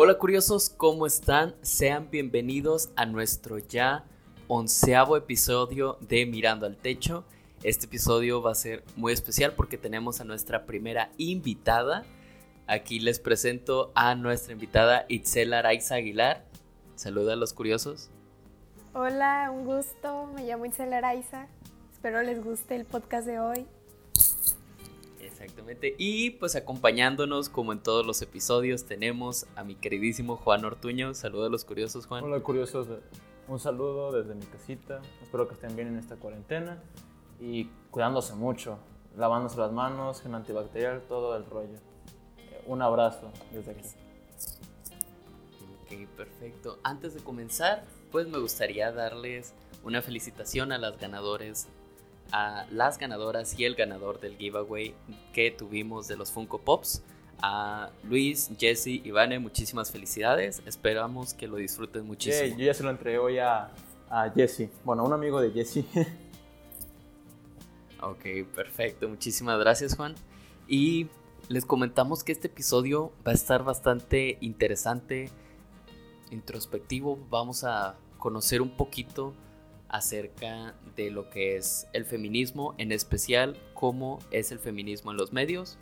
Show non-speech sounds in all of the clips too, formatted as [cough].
Hola curiosos, ¿cómo están? Sean bienvenidos a nuestro ya onceavo episodio de Mirando al Techo. Este episodio va a ser muy especial porque tenemos a nuestra primera invitada. Aquí les presento a nuestra invitada Itzel Araiza Aguilar. Saluda a los curiosos. Hola, un gusto. Me llamo Itzel Araiza. Espero les guste el podcast de hoy. Exactamente. Y pues acompañándonos, como en todos los episodios, tenemos a mi queridísimo Juan Ortuño. Saludos a los curiosos, Juan. Hola, curiosos. Un saludo desde mi casita. Espero que estén bien en esta cuarentena y cuidándose mucho, lavándose las manos, gen antibacterial, todo el rollo. Eh, un abrazo desde aquí. Ok, perfecto. Antes de comenzar, pues me gustaría darles una felicitación a las ganadores a las ganadoras y el ganador del giveaway que tuvimos de los Funko Pops. A Luis, Jesse y Vane, muchísimas felicidades. Esperamos que lo disfruten muchísimo. yo ya se lo entregué hoy a, a Jesse. Bueno, a un amigo de Jesse. [laughs] ok, perfecto. Muchísimas gracias, Juan. Y les comentamos que este episodio va a estar bastante interesante, introspectivo. Vamos a conocer un poquito acerca de lo que es el feminismo, en especial cómo es el feminismo en los medios.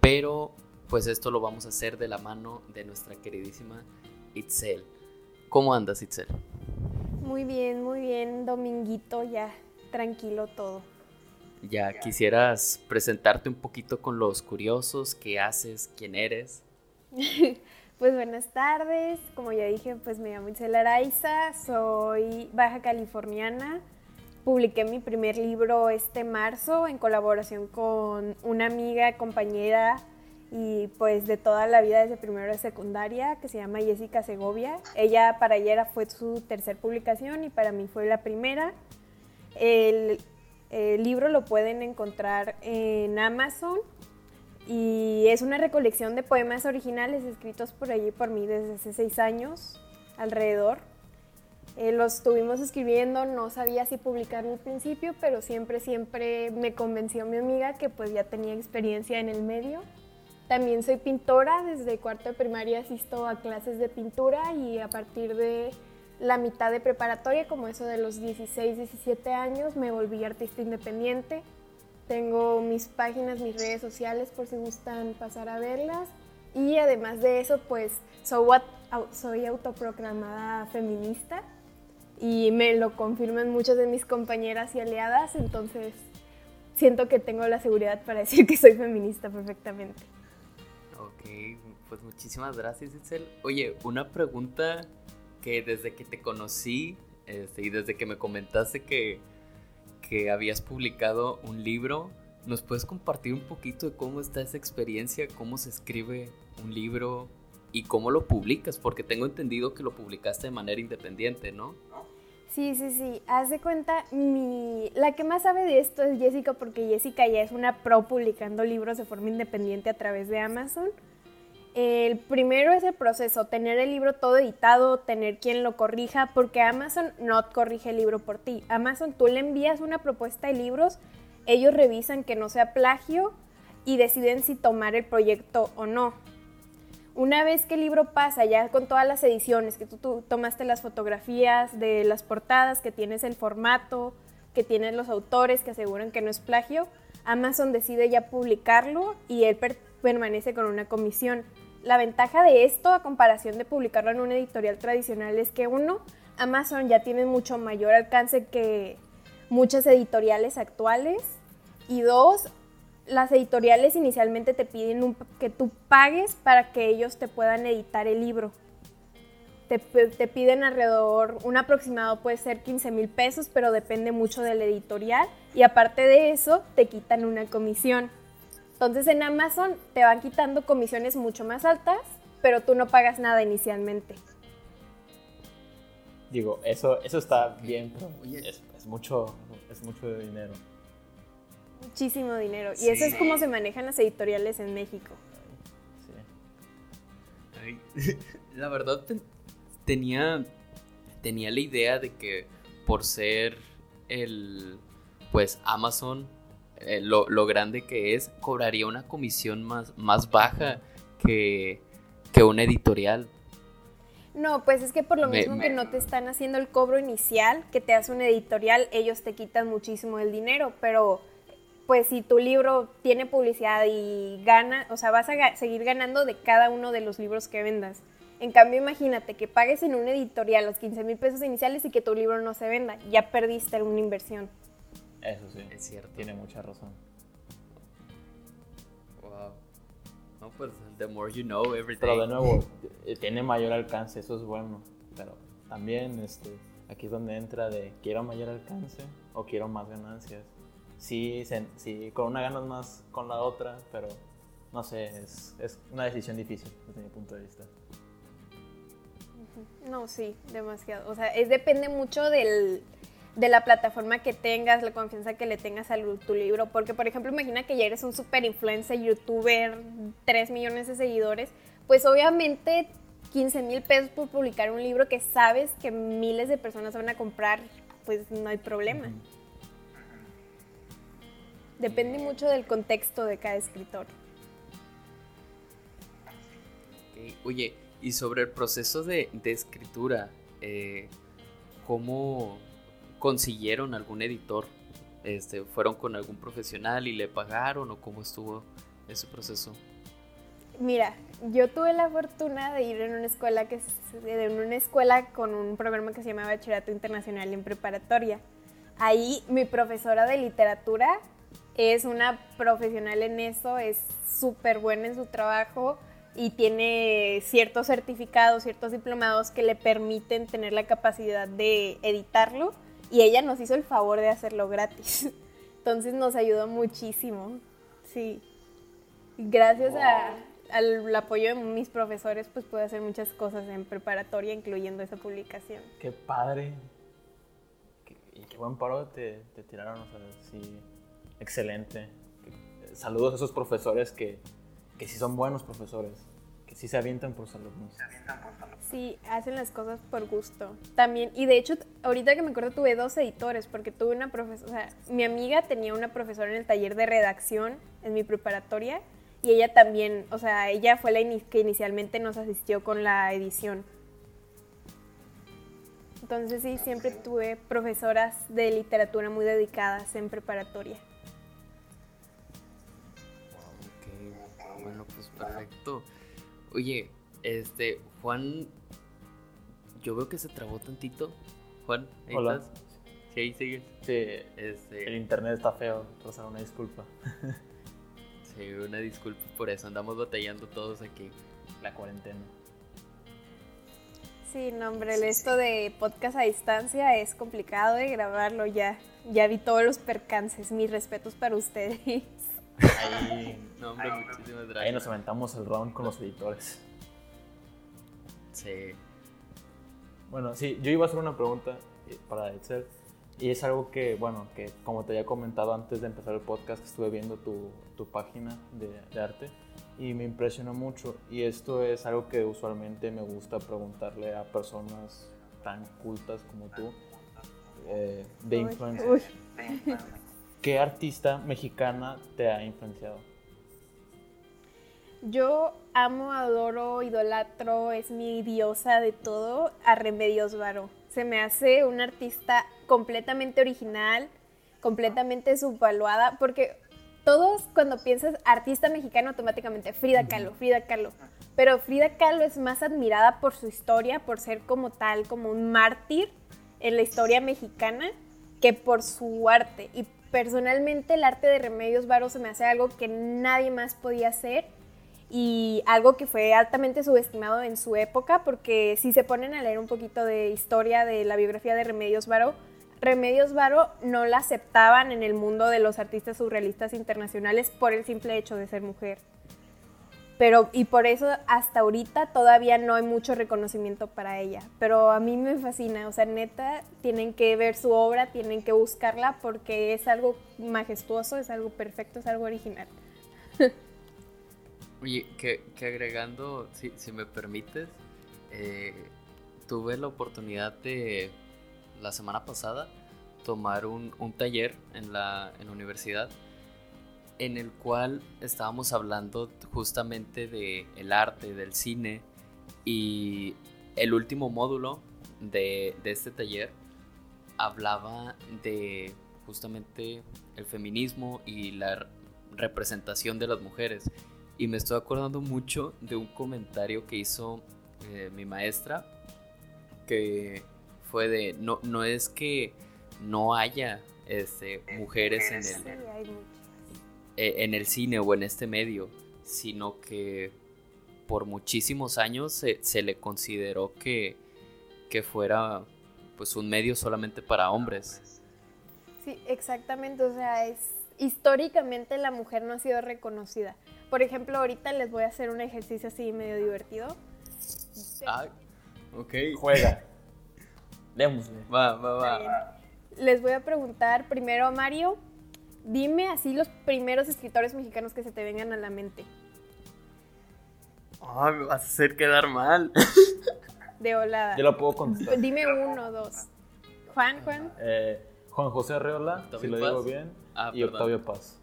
Pero pues esto lo vamos a hacer de la mano de nuestra queridísima Itzel. ¿Cómo andas, Itzel? Muy bien, muy bien, Dominguito, ya tranquilo todo. Ya quisieras presentarte un poquito con los curiosos, qué haces, quién eres. [laughs] Pues buenas tardes, como ya dije, pues me llamo Isela Araiza, soy baja californiana. Publiqué mi primer libro este marzo en colaboración con una amiga, compañera y pues de toda la vida desde primero de secundaria que se llama Jessica Segovia. Ella para ella fue su tercer publicación y para mí fue la primera. El, el libro lo pueden encontrar en Amazon y es una recolección de poemas originales escritos por allí por mí desde hace seis años alrededor. Eh, los estuvimos escribiendo, no sabía si publicar al principio, pero siempre, siempre me convenció mi amiga que pues ya tenía experiencia en el medio. También soy pintora, desde cuarto de primaria asisto a clases de pintura y a partir de la mitad de preparatoria, como eso de los 16, 17 años, me volví artista independiente. Tengo mis páginas, mis redes sociales por si gustan pasar a verlas. Y además de eso, pues soy, soy autoproclamada feminista y me lo confirman muchas de mis compañeras y aliadas, entonces siento que tengo la seguridad para [laughs] decir que soy feminista perfectamente. Ok, pues muchísimas gracias, Itzel. Oye, una pregunta que desde que te conocí este, y desde que me comentaste que que habías publicado un libro. ¿Nos puedes compartir un poquito de cómo está esa experiencia, cómo se escribe un libro y cómo lo publicas? Porque tengo entendido que lo publicaste de manera independiente, ¿no? Sí, sí, sí. Haz de cuenta, mi... la que más sabe de esto es Jessica, porque Jessica ya es una pro publicando libros de forma independiente a través de Amazon. El primero es el proceso, tener el libro todo editado, tener quien lo corrija, porque Amazon no corrige el libro por ti. Amazon tú le envías una propuesta de libros, ellos revisan que no sea plagio y deciden si tomar el proyecto o no. Una vez que el libro pasa ya con todas las ediciones, que tú, tomaste las fotografías de las portadas, que tienes el formato, que tienes los autores que aseguran que no es plagio, Amazon decide ya publicarlo y él permanece con una comisión. La ventaja de esto a comparación de publicarlo en una editorial tradicional es que uno, Amazon ya tiene mucho mayor alcance que muchas editoriales actuales y dos, las editoriales inicialmente te piden que tú pagues para que ellos te puedan editar el libro. Te, te piden alrededor, un aproximado puede ser 15 mil pesos, pero depende mucho del editorial. Y aparte de eso, te quitan una comisión. Entonces en Amazon te van quitando comisiones mucho más altas, pero tú no pagas nada inicialmente. Digo, eso, eso está bien, pero es, mucho, es mucho dinero. Muchísimo dinero. Y eso es como se manejan las editoriales en México. Sí. la verdad tenía, tenía la idea de que por ser el, pues Amazon eh, lo, grande que es, cobraría una comisión más, más baja que, que una editorial. No, pues es que por lo Me- mismo me- que no te están haciendo el cobro inicial que te hace una editorial, ellos te quitan muchísimo el dinero, pero pues si tu libro tiene publicidad y gana, o sea, vas a ga- seguir ganando de cada uno de los libros que vendas. En cambio, imagínate que pagues en una editorial los 15 mil pesos iniciales y que tu libro no se venda, ya perdiste una inversión. Eso sí. Es cierto. Tiene mucha razón. Wow. No, pues the more you know, every Pero de nuevo, eh, tiene mayor alcance, eso es bueno. Pero también este, aquí es donde entra de quiero mayor alcance o quiero más ganancias. Sí, se- sí, con una ganas más con la otra, pero no sé, es, es una decisión difícil desde mi punto de vista. No, sí, demasiado. O sea, es depende mucho del, de la plataforma que tengas, la confianza que le tengas a tu libro. Porque, por ejemplo, imagina que ya eres un super influencer, youtuber, 3 millones de seguidores. Pues obviamente 15 mil pesos por publicar un libro que sabes que miles de personas van a comprar, pues no hay problema. Depende mucho del contexto de cada escritor. Ok, Oye, y sobre el proceso de, de escritura, eh, ¿cómo consiguieron algún editor? Este, ¿Fueron con algún profesional y le pagaron o cómo estuvo ese proceso? Mira, yo tuve la fortuna de ir en una escuela que de una escuela con un programa que se llama Bachillerato Internacional en preparatoria. Ahí mi profesora de literatura es una profesional en eso, es súper buena en su trabajo y tiene ciertos certificados, ciertos diplomados que le permiten tener la capacidad de editarlo y ella nos hizo el favor de hacerlo gratis. [laughs] Entonces nos ayudó muchísimo. Sí. Gracias a- al apoyo de mis profesores, pues pude hacer muchas cosas en preparatoria, incluyendo esa publicación. Qué padre. Y qué buen paro te, te tiraron, o sea, sí, excelente. Saludos a esos profesores que, que sí son buenos profesores, sí se avientan por sus alumnos. Sí, hacen las cosas por gusto. También, y de hecho, ahorita que me acuerdo, tuve dos editores, porque tuve una profesora, o sea, mi amiga tenía una profesora en el taller de redacción en mi preparatoria, y ella también, o sea, ella fue la que inicialmente nos asistió con la edición. Entonces sí, siempre tuve profesoras de literatura muy dedicadas en preparatoria. Ok, bueno, pues perfecto. Oye, este, Juan, yo veo que se trabó tantito. Juan, ¿ahí Hola. estás? Sí, ahí sigues. Sí, el Este, internet está feo, Rosa, una disculpa. [laughs] sí, una disculpa por eso, andamos batallando todos aquí. La cuarentena. Sí, no, hombre, el esto de podcast a distancia es complicado de grabarlo ya. Ya vi todos los percances, mis respetos para ustedes. [laughs] Ahí, No, hombre, muchísimas ahí gracias. nos aventamos el round con los editores. Sí. Bueno, sí, yo iba a hacer una pregunta eh, para Excel. Y es algo que, bueno, que como te había comentado antes de empezar el podcast, estuve viendo tu, tu página de, de arte y me impresionó mucho. Y esto es algo que usualmente me gusta preguntarle a personas tan cultas como tú, eh, de Uy, influencia. ¿Qué artista mexicana te ha influenciado? Yo amo, adoro, idolatro, es mi diosa de todo, a Remedios Varo. Se me hace una artista completamente original, completamente subvaluada, porque todos cuando piensas artista mexicano automáticamente Frida Kahlo, Frida Kahlo. Pero Frida Kahlo es más admirada por su historia, por ser como tal, como un mártir en la historia mexicana, que por su arte. Y personalmente el arte de Remedios Varo se me hace algo que nadie más podía hacer y algo que fue altamente subestimado en su época, porque si se ponen a leer un poquito de historia de la biografía de Remedios Varo, Remedios Varo no la aceptaban en el mundo de los artistas surrealistas internacionales por el simple hecho de ser mujer. Pero, y por eso hasta ahorita todavía no hay mucho reconocimiento para ella. Pero a mí me fascina, o sea, neta, tienen que ver su obra, tienen que buscarla porque es algo majestuoso, es algo perfecto, es algo original. [laughs] Oye, que, agregando, si, si me permites, eh, tuve la oportunidad de la semana pasada tomar un, un taller en la, en la universidad en el cual estábamos hablando justamente de arte, del cine y el último módulo de, de este taller hablaba de justamente el feminismo y la representación de las mujeres. Y me estoy acordando mucho de un comentario que hizo eh, mi maestra, que fue de, no, no es que no haya este, mujeres en el, eh, en el cine o en este medio, sino que por muchísimos años se, le consideró que, que fuera pues un medio solamente para hombres. Sí, exactamente, o sea, es históricamente la mujer no ha sido reconocida. Por ejemplo, ahorita les voy a hacer un ejercicio así medio divertido. Ah, ok. Juega. [laughs] Démosle. Va, va, va. Les voy a preguntar primero a Mario, dime así los primeros escritores mexicanos que se te vengan a la mente. Ay, me vas a hacer quedar mal. [laughs] De volada. Yo lo puedo contestar. Dime uno, dos. Juan, Juan. Eh, Juan José Arreola, si lo digo bien, Ah, y perdón. Octavio Paz.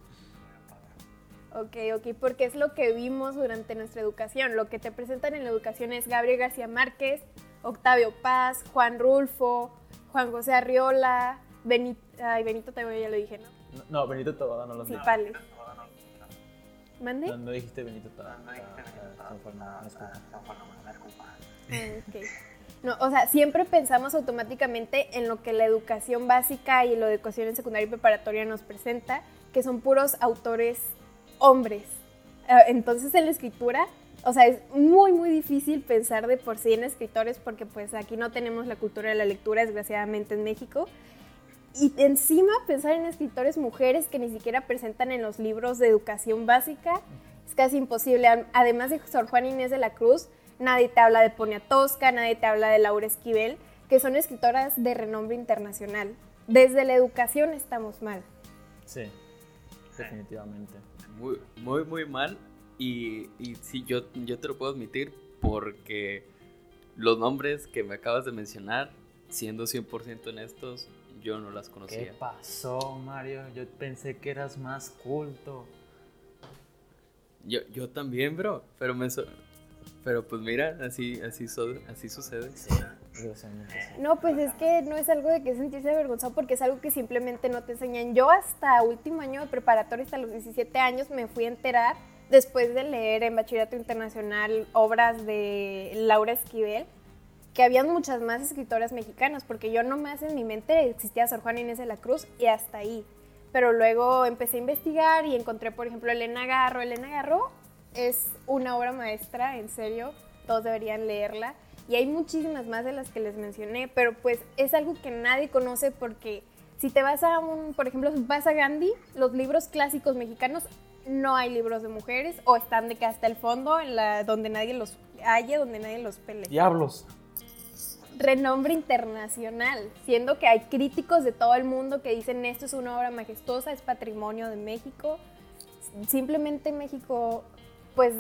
Ok, ok, porque es lo que vimos durante nuestra educación. Lo que te presentan en la educación es Gabriel García Márquez, Octavio Paz, Juan Rulfo, Juan José Arriola, Benito, ay, Benito también ya lo dije, ¿no? No, no, Benito Tabada no lo. Pales. ¿Mande? No, no dijiste Benito Tabada. Ah, fue, no, disculpa. Ah, ok. No, o sea, siempre pensamos automáticamente en lo que la educación básica y la educación en secundaria y preparatoria nos presenta, que son puros autores hombres. Ah, Entonces en la escritura, o sea, es muy, muy difícil pensar de por sí en escritores porque pues aquí no tenemos la cultura de la lectura, desgraciadamente en México. Y encima pensar en escritores mujeres que ni siquiera presentan en los libros de educación básica es casi imposible. Además de Sor Juana Inés de la Cruz, nadie te habla de Poniatowska, nadie te habla de Laura Esquivel, que son escritoras de renombre internacional. Desde la educación estamos mal. Sí, definitivamente. Muy, muy, muy mal. Y, y sí, yo, yo te lo puedo admitir porque los nombres que me acabas de mencionar, siendo 100% honestos, yo no las ¿Qué conocía. pasó, Mario? Yo pensé que eras más culto. Yo, yo también, bro. Pero me so- pero pues mira, así, así, so- así sucede. Sí. No, pues es que no es algo de que sentirse avergonzado porque es algo que simplemente no te enseñan. Yo hasta último año de preparatoria, hasta los 17 años, me fui a enterar después de leer en Bachillerato Internacional obras de Laura Esquivel, que habían muchas más escritoras mexicanas, porque yo nomás en mi mente existía Sor Juana Inés de la Cruz y hasta ahí. Pero luego empecé a investigar y encontré, por ejemplo, Elena Garro. Elena Garro es una obra maestra, en serio, todos deberían leerla. Y hay muchísimas más de las que les mencioné, pero pues es algo que nadie conoce porque si te vas a un, por ejemplo, vas a Gandhi, los libros clásicos mexicanos, no hay libros de mujeres o están de que hasta el fondo, en la, donde nadie los haya, donde nadie los pele Diablos. Renombre internacional, siendo que hay críticos de todo el mundo que dicen esto es una obra majestuosa, es patrimonio de México. Simplemente México, pues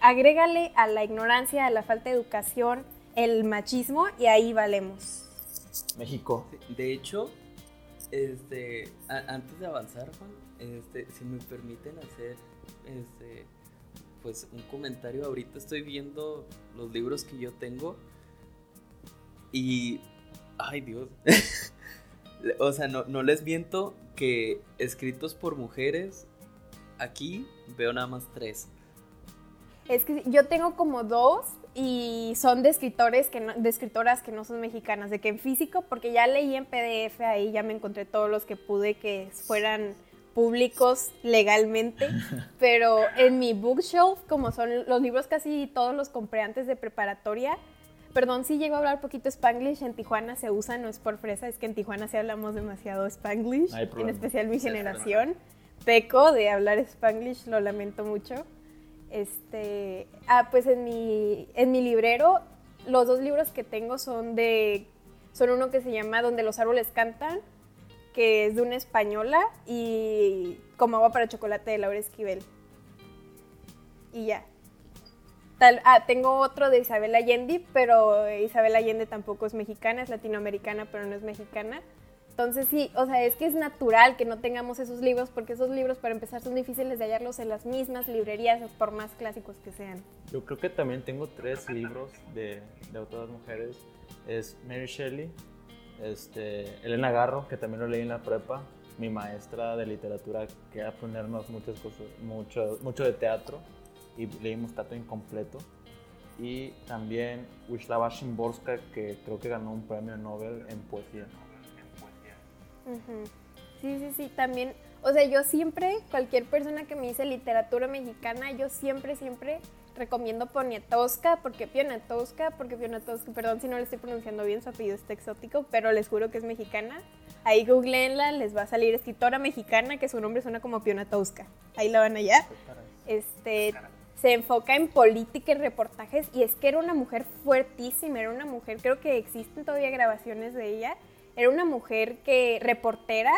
agrégale a la ignorancia, a la falta de educación, el machismo y ahí valemos. México. De hecho, este, a- antes de avanzar, Juan, este, si me permiten hacer, este, pues un comentario. Ahorita estoy viendo los libros que yo tengo y, ay Dios, [laughs] o sea, no, no les miento que escritos por mujeres, aquí veo nada más tres. Es que yo tengo como dos y son de escritores que no- de escritoras que no son mexicanas, de que en físico, porque ya leí en PDF ahí, ya me encontré todos los que pude que fueran públicos legalmente, [laughs] pero en mi bookshelf, como son los libros casi todos los compré antes de preparatoria, perdón si llego a hablar poquito Spanglish, en Tijuana se usa, no es por fresa, es que en Tijuana sí hablamos demasiado Spanglish, No en especial mi generación. Peco de hablar Spanglish, lo lamento mucho. Este, ah, pues en mi, en mi librero, los dos libros que tengo son de, son uno que se llama Donde los árboles cantan, que es de una española, y Como agua para chocolate de Laura Esquivel. Y ya. Tal, ah, tengo otro de Isabel Allende, pero Isabel Allende tampoco es mexicana, es latinoamericana, pero no es mexicana. Entonces sí, o sea, es que es natural que no tengamos esos libros porque esos libros para empezar son difíciles de hallarlos en las mismas librerías por más clásicos que sean. Yo creo que también tengo tres libros de, de autoras mujeres. Es Mary Shelley, este, Elena Garro, que también lo leí en la prepa, mi maestra de literatura que a ponernos muchas cosas, mucho, mucho de teatro y leímos Tato Incompleto. Y también Wisława Szymborska, que creo que ganó un premio Nobel en poesía. Sí, sí, sí, también, o sea, yo siempre, cualquier persona que me dice literatura mexicana, yo siempre, siempre recomiendo Poniatowska, porque Poniatowska, porque Poniatowska, perdón si no le estoy pronunciando bien, su apellido está exótico, pero les juro que es mexicana. Ahí googleenla, les va a salir escritora mexicana que su nombre suena como Poniatowska. Ahí la van allá. Este, se enfoca en política y reportajes y es que era una mujer fuertísima, era una mujer, creo que existen todavía grabaciones de ella, era una mujer que reportera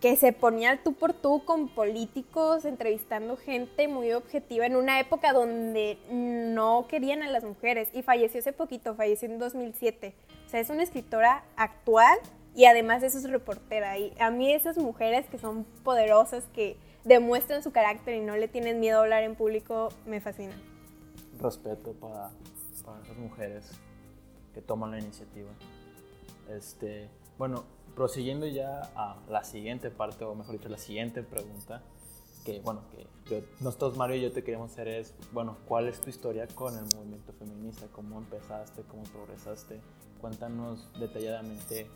que se ponía al tú por tú con políticos, entrevistando gente muy objetiva en una época donde no querían a las mujeres y falleció hace poquito, falleció en 2007. O sea, es una escritora actual y además eso es reportera. Y a mí esas mujeres que son poderosas, que demuestran su carácter y no le tienen miedo a hablar en público, me fascinan. Respeto para, para esas mujeres que toman la iniciativa. Este, bueno, prosiguiendo ya a la siguiente parte, o mejor dicho, la siguiente pregunta, que bueno, que nosotros Mario y yo te queremos hacer es, bueno, ¿cuál es tu historia con el movimiento feminista? ¿Cómo empezaste? ¿Cómo progresaste? Cuéntanos detalladamente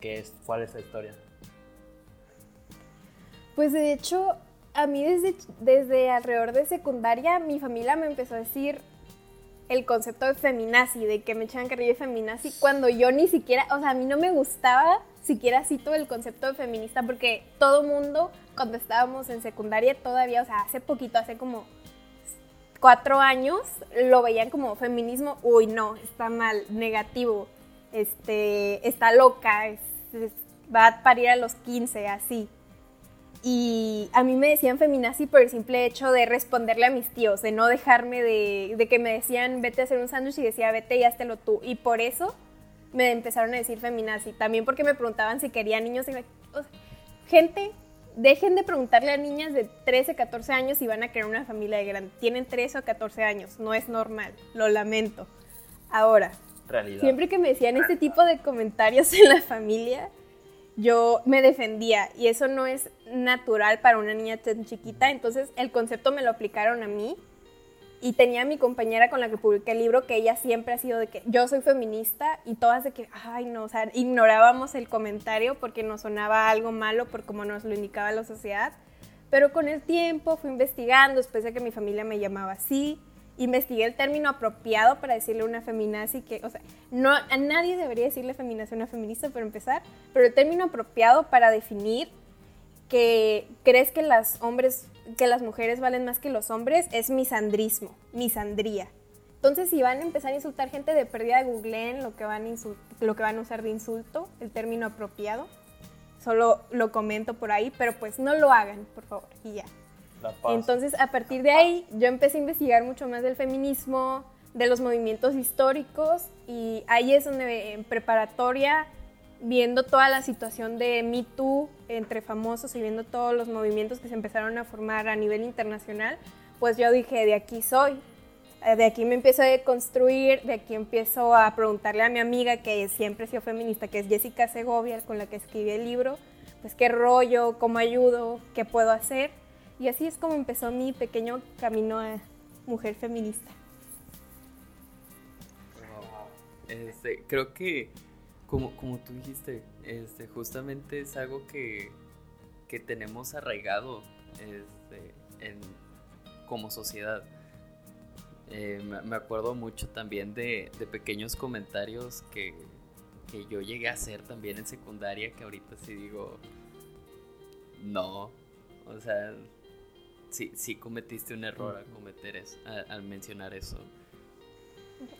qué es, cuál es la historia. Pues de hecho, a mí desde, desde alrededor de secundaria, mi familia me empezó a decir, el concepto de feminazi, de que me echaban carrilla de feminazi, cuando yo ni siquiera, o sea, a mí no me gustaba siquiera así todo el concepto de feminista, porque todo mundo, cuando estábamos en secundaria todavía, o sea, hace poquito, hace como cuatro años, lo veían como feminismo, uy, no, está mal, negativo, este, está loca, va a parir a los 15, así. Y a mí me decían feminazi por el simple hecho de responderle a mis tíos, de no dejarme de, de que me decían vete a hacer un sándwich y decía vete y háztelo tú. Y por eso me empezaron a decir feminazi. También porque me preguntaban si quería niños. gente, dejen de preguntarle a niñas de 13, 14 años si van a querer una familia de grande. Tienen 13 o 14 años, no es normal, lo lamento. Ahora, siempre que me decían este tipo de comentarios [laughs] en la familia, yo me defendía y eso no es natural para una niña tan chiquita, entonces el concepto me lo aplicaron a mí y tenía a mi compañera con la que publiqué el libro que ella siempre ha sido de que yo soy feminista y todas de que, ay no, o sea, ignorábamos el comentario porque nos sonaba algo malo por como nos lo indicaba la sociedad, pero con el tiempo fui investigando, después de que mi familia me llamaba así, investigué el término apropiado para decirle una feminazi que, o sea, no, a nadie debería decirle feminazi a una feminista para empezar, pero el término apropiado para definir que crees que las mujeres valen más que los hombres es misandrismo, misandría. Entonces, si van a empezar a insultar gente de pérdida, googleen lo lo que van a usar de insulto, el término apropiado. Solo lo comento por ahí, pero pues no lo hagan, por favor, y ya. Entonces, a partir de ahí, yo empecé a investigar mucho más del feminismo, de los movimientos históricos, y ahí es donde en preparatoria, viendo toda la situación de Me Too entre famosos y viendo todos los movimientos que se empezaron a formar a nivel internacional, pues yo dije, de aquí soy, eh, de aquí me empiezo a construir, de aquí empiezo a preguntarle a mi amiga que siempre ha sido feminista, que es Jessica Segovia, con la que escribí el libro, pues qué rollo, cómo ayudo, qué puedo hacer. Y así es como empezó mi pequeño camino a mujer feminista. Este, creo que, como, como tú dijiste, este, justamente es algo que, que tenemos arraigado este, como sociedad. Eh, me, acuerdo mucho también de, de pequeños comentarios que, que, yo llegué a hacer también en secundaria, que ahorita sí digo, no, o sea, sí, sí cometiste un error al cometer eso, al, mencionar eso.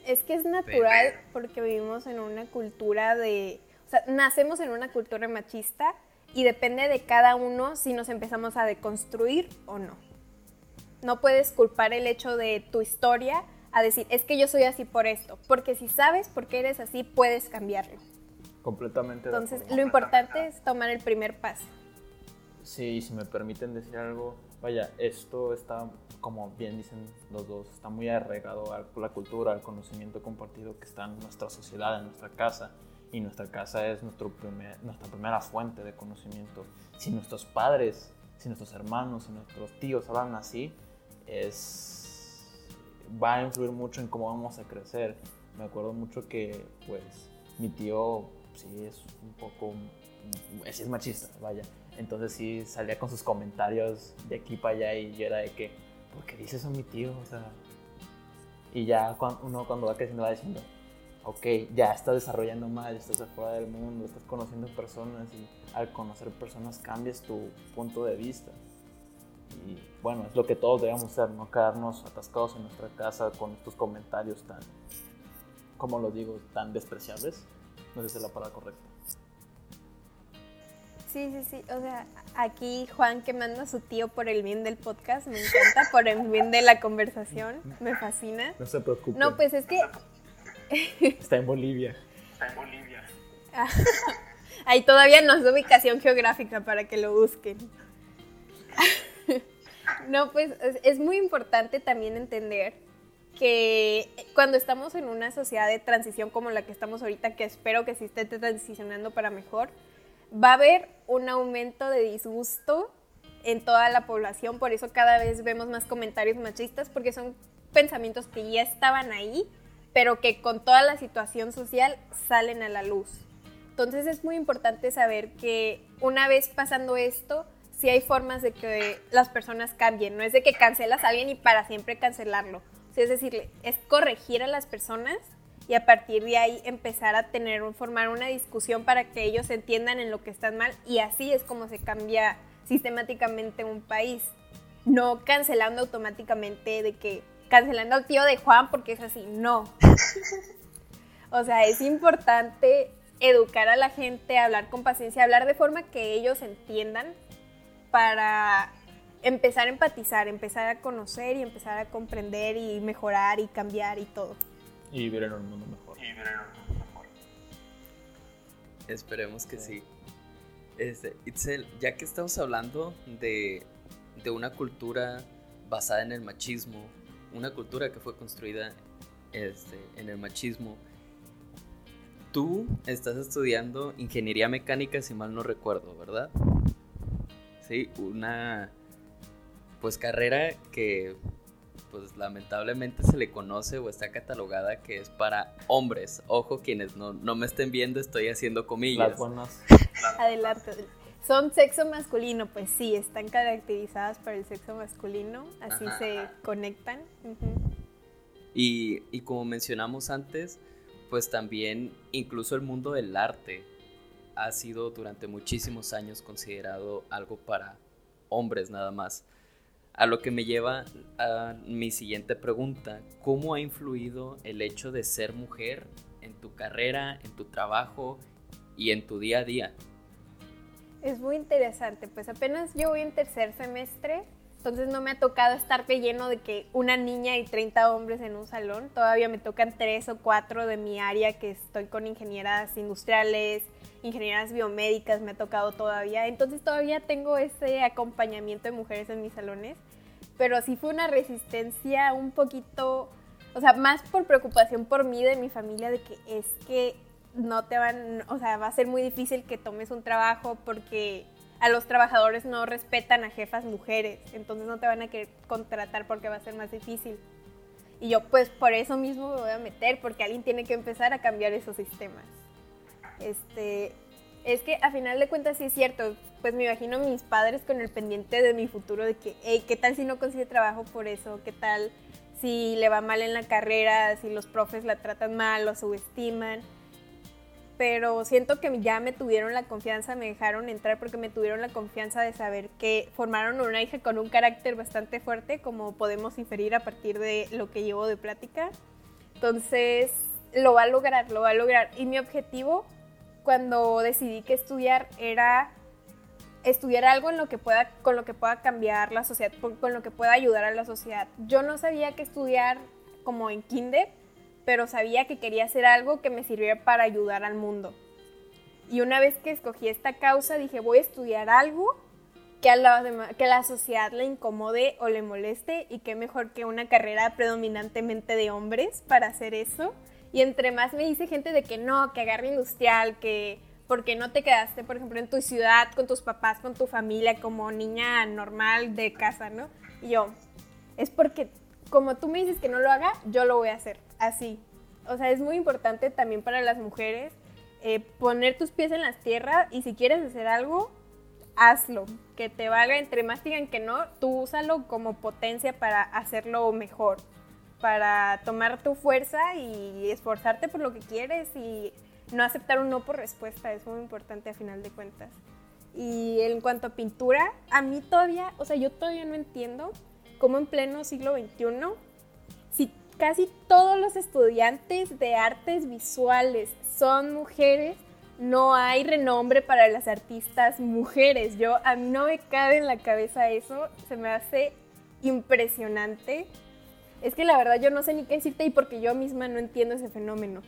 Es que es natural porque vivimos en una cultura de, o sea, nacemos en una cultura machista y depende de cada uno si nos empezamos a deconstruir o no. No puedes culpar el hecho de tu historia a decir, es que yo soy así por esto, porque si sabes por qué eres así, puedes cambiarlo. Completamente. Entonces, lo importante es tomar el primer paso. Sí, si me permiten decir algo, vaya, esto está, como bien dicen los dos, está muy arraigado a la cultura, al conocimiento compartido que está en nuestra sociedad, en nuestra casa. Y nuestra casa es nuestra primera fuente de conocimiento. Si nuestros padres, si nuestros hermanos, si nuestros tíos hablan así, es, va a influir mucho en cómo vamos a crecer. Me acuerdo mucho que, pues, mi tío, sí, es un poco, sí es machista, vaya. Entonces sí salía con sus comentarios de aquí para allá y yo era de que, ¿por qué dices eso mi tío? O sea, y ya cuan- uno cuando va creciendo va diciendo, ok, ya estás desarrollando más, estás afuera del mundo, estás conociendo personas y al conocer personas cambias tu punto de vista. Y bueno, es lo que todos debemos hacer, no quedarnos atascados en nuestra casa con estos comentarios tan, como lo digo, tan despreciables. No sé si es la palabra correcta. Sí, sí, sí. O sea, aquí Juan quemando a su tío por el bien del podcast, me encanta, por el bien de la conversación, me fascina. No se preocupen. No, pues es que [laughs] Está en Bolivia. [laughs] ahí todavía nos da ubicación geográfica para que lo busquen. [laughs] No, pues es, es muy importante también entender que cuando estamos en una sociedad de transición como la que estamos ahorita, que espero que sí esté transicionando para mejor, va a haber un aumento de disgusto en toda la población, por eso cada vez vemos más comentarios machistas, porque son pensamientos que ya estaban ahí, pero que con toda la situación social salen a la luz. Entonces es muy importante saber que una vez pasando esto, sí hay formas de que las personas cambien, no es de que cancelas a alguien y para siempre cancelarlo. Es decir, es corregir a las personas y a partir de ahí empezar a tener, formar una discusión para que ellos entiendan en lo que están mal y así es como se cambia sistemáticamente un país. No cancelando automáticamente de que cancelando al tío de Juan porque es así, no. [laughs] o sea, es importante educar a la gente, hablar con paciencia, hablar de forma que ellos entiendan para empezar a empatizar, empezar a conocer y empezar a comprender y mejorar y cambiar y todo. Y vivir en un mundo mejor. Esperemos que sí. Este, Itzel, ya que estamos hablando de, de una cultura basada en el machismo, una cultura que fue construida este, en el machismo, tú estás estudiando ingeniería mecánica, si mal no recuerdo, ¿verdad? Sí, una pues carrera que pues lamentablemente se le conoce o está catalogada que es para hombres. Ojo, quienes no, no me estén viendo, estoy haciendo comillas. Las buenas. [laughs] Adelante. Son sexo masculino, pues sí, están caracterizadas por el sexo masculino, así Ajá. se conectan. Y, y como mencionamos antes, pues también incluso el mundo del arte ha sido durante muchísimos años considerado algo para hombres nada más. A lo que me lleva a mi siguiente pregunta, ¿cómo ha influido el hecho de ser mujer en tu carrera, en tu trabajo y en tu día a día? Es muy interesante, pues apenas yo voy en tercer semestre, entonces no me ha tocado estar lleno de que una niña y 30 hombres en un salón, todavía me tocan tres o cuatro de mi área que estoy con ingenieras industriales, ingenieras biomédicas, me ha tocado todavía, entonces todavía tengo ese acompañamiento de mujeres en mis salones, pero sí fue una resistencia un poquito, o sea, más por preocupación por mí, de mi familia, de que es que no te van, o sea, va a ser muy difícil que tomes un trabajo porque a los trabajadores no respetan a jefas mujeres, entonces no te van a querer contratar porque va a ser más difícil. Y yo pues por eso mismo me voy a meter, porque alguien tiene que empezar a cambiar esos sistemas. Este, es que a final de cuentas sí es cierto, pues me imagino mis padres con el pendiente de mi futuro de que, ¿qué tal si no consigue trabajo por eso? ¿Qué tal si le va mal en la carrera, si los profes la tratan mal o subestiman? pero siento que ya me tuvieron la confianza, me dejaron entrar porque me tuvieron la confianza de saber que formaron una hija con un carácter bastante fuerte, como podemos inferir a partir de lo que llevo de plática. Entonces, lo va a lograr, lo va a lograr. Y mi objetivo cuando decidí que estudiar era estudiar algo en lo que pueda, con lo que pueda cambiar la sociedad, con lo que pueda ayudar a la sociedad. Yo no sabía que estudiar como en kinder, pero sabía que quería hacer algo que me sirviera para ayudar al mundo. Y una vez que escogí esta causa, dije, voy a estudiar algo que a, la, que a la sociedad le incomode o le moleste y qué mejor que una carrera predominantemente de hombres para hacer eso. Y entre más me dice gente de que no, que agarre industrial, que porque no te quedaste, por ejemplo, en tu ciudad con tus papás, con tu familia, como niña normal de casa, ¿no? Y yo, es porque como tú me dices que no lo haga, yo lo voy a hacer, así. O sea, es muy importante también para las mujeres eh, poner tus pies en la tierra y si quieres hacer algo, hazlo. Que te valga, entre más digan que no, tú úsalo como potencia para hacerlo mejor, para tomar tu fuerza y esforzarte por lo que quieres y no aceptar un no por respuesta, es muy importante a final de cuentas. Y en cuanto a pintura, a mí todavía, o sea, yo todavía no entiendo cómo en pleno siglo XXI, si casi todos los estudiantes de artes visuales son mujeres, no hay renombre para las artistas mujeres. Yo, a mí no me cabe en la cabeza eso, se me hace impresionante. Es que la verdad yo no sé ni qué decirte y porque yo misma no entiendo ese fenómeno.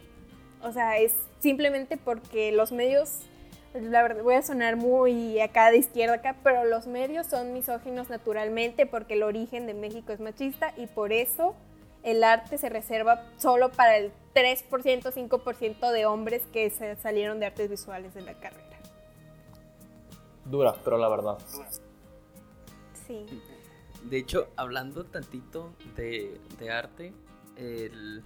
O sea, es simplemente porque los medios, la verdad voy a sonar muy acá de izquierda acá, pero los medios son misóginos naturalmente porque el origen de México es machista y por eso el arte se reserva solo para el 3%, 5% de hombres que se salieron de artes visuales de la carrera. Dura, pero la verdad. Sí. De hecho, hablando tantito de, de arte, el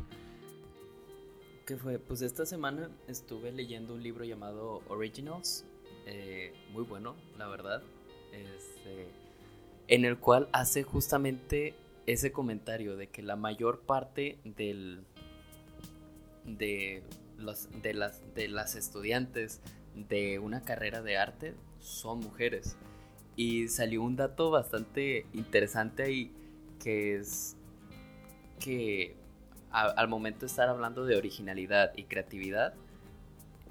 ¿Qué fue? Pues esta semana estuve leyendo un libro llamado Originals, eh, muy bueno, la verdad, este, en el cual hace justamente ese comentario de que la mayor parte del, de, de, las, de las estudiantes de una carrera de arte son mujeres. Y salió un dato bastante interesante ahí, que es que al momento de estar hablando de originalidad y creatividad,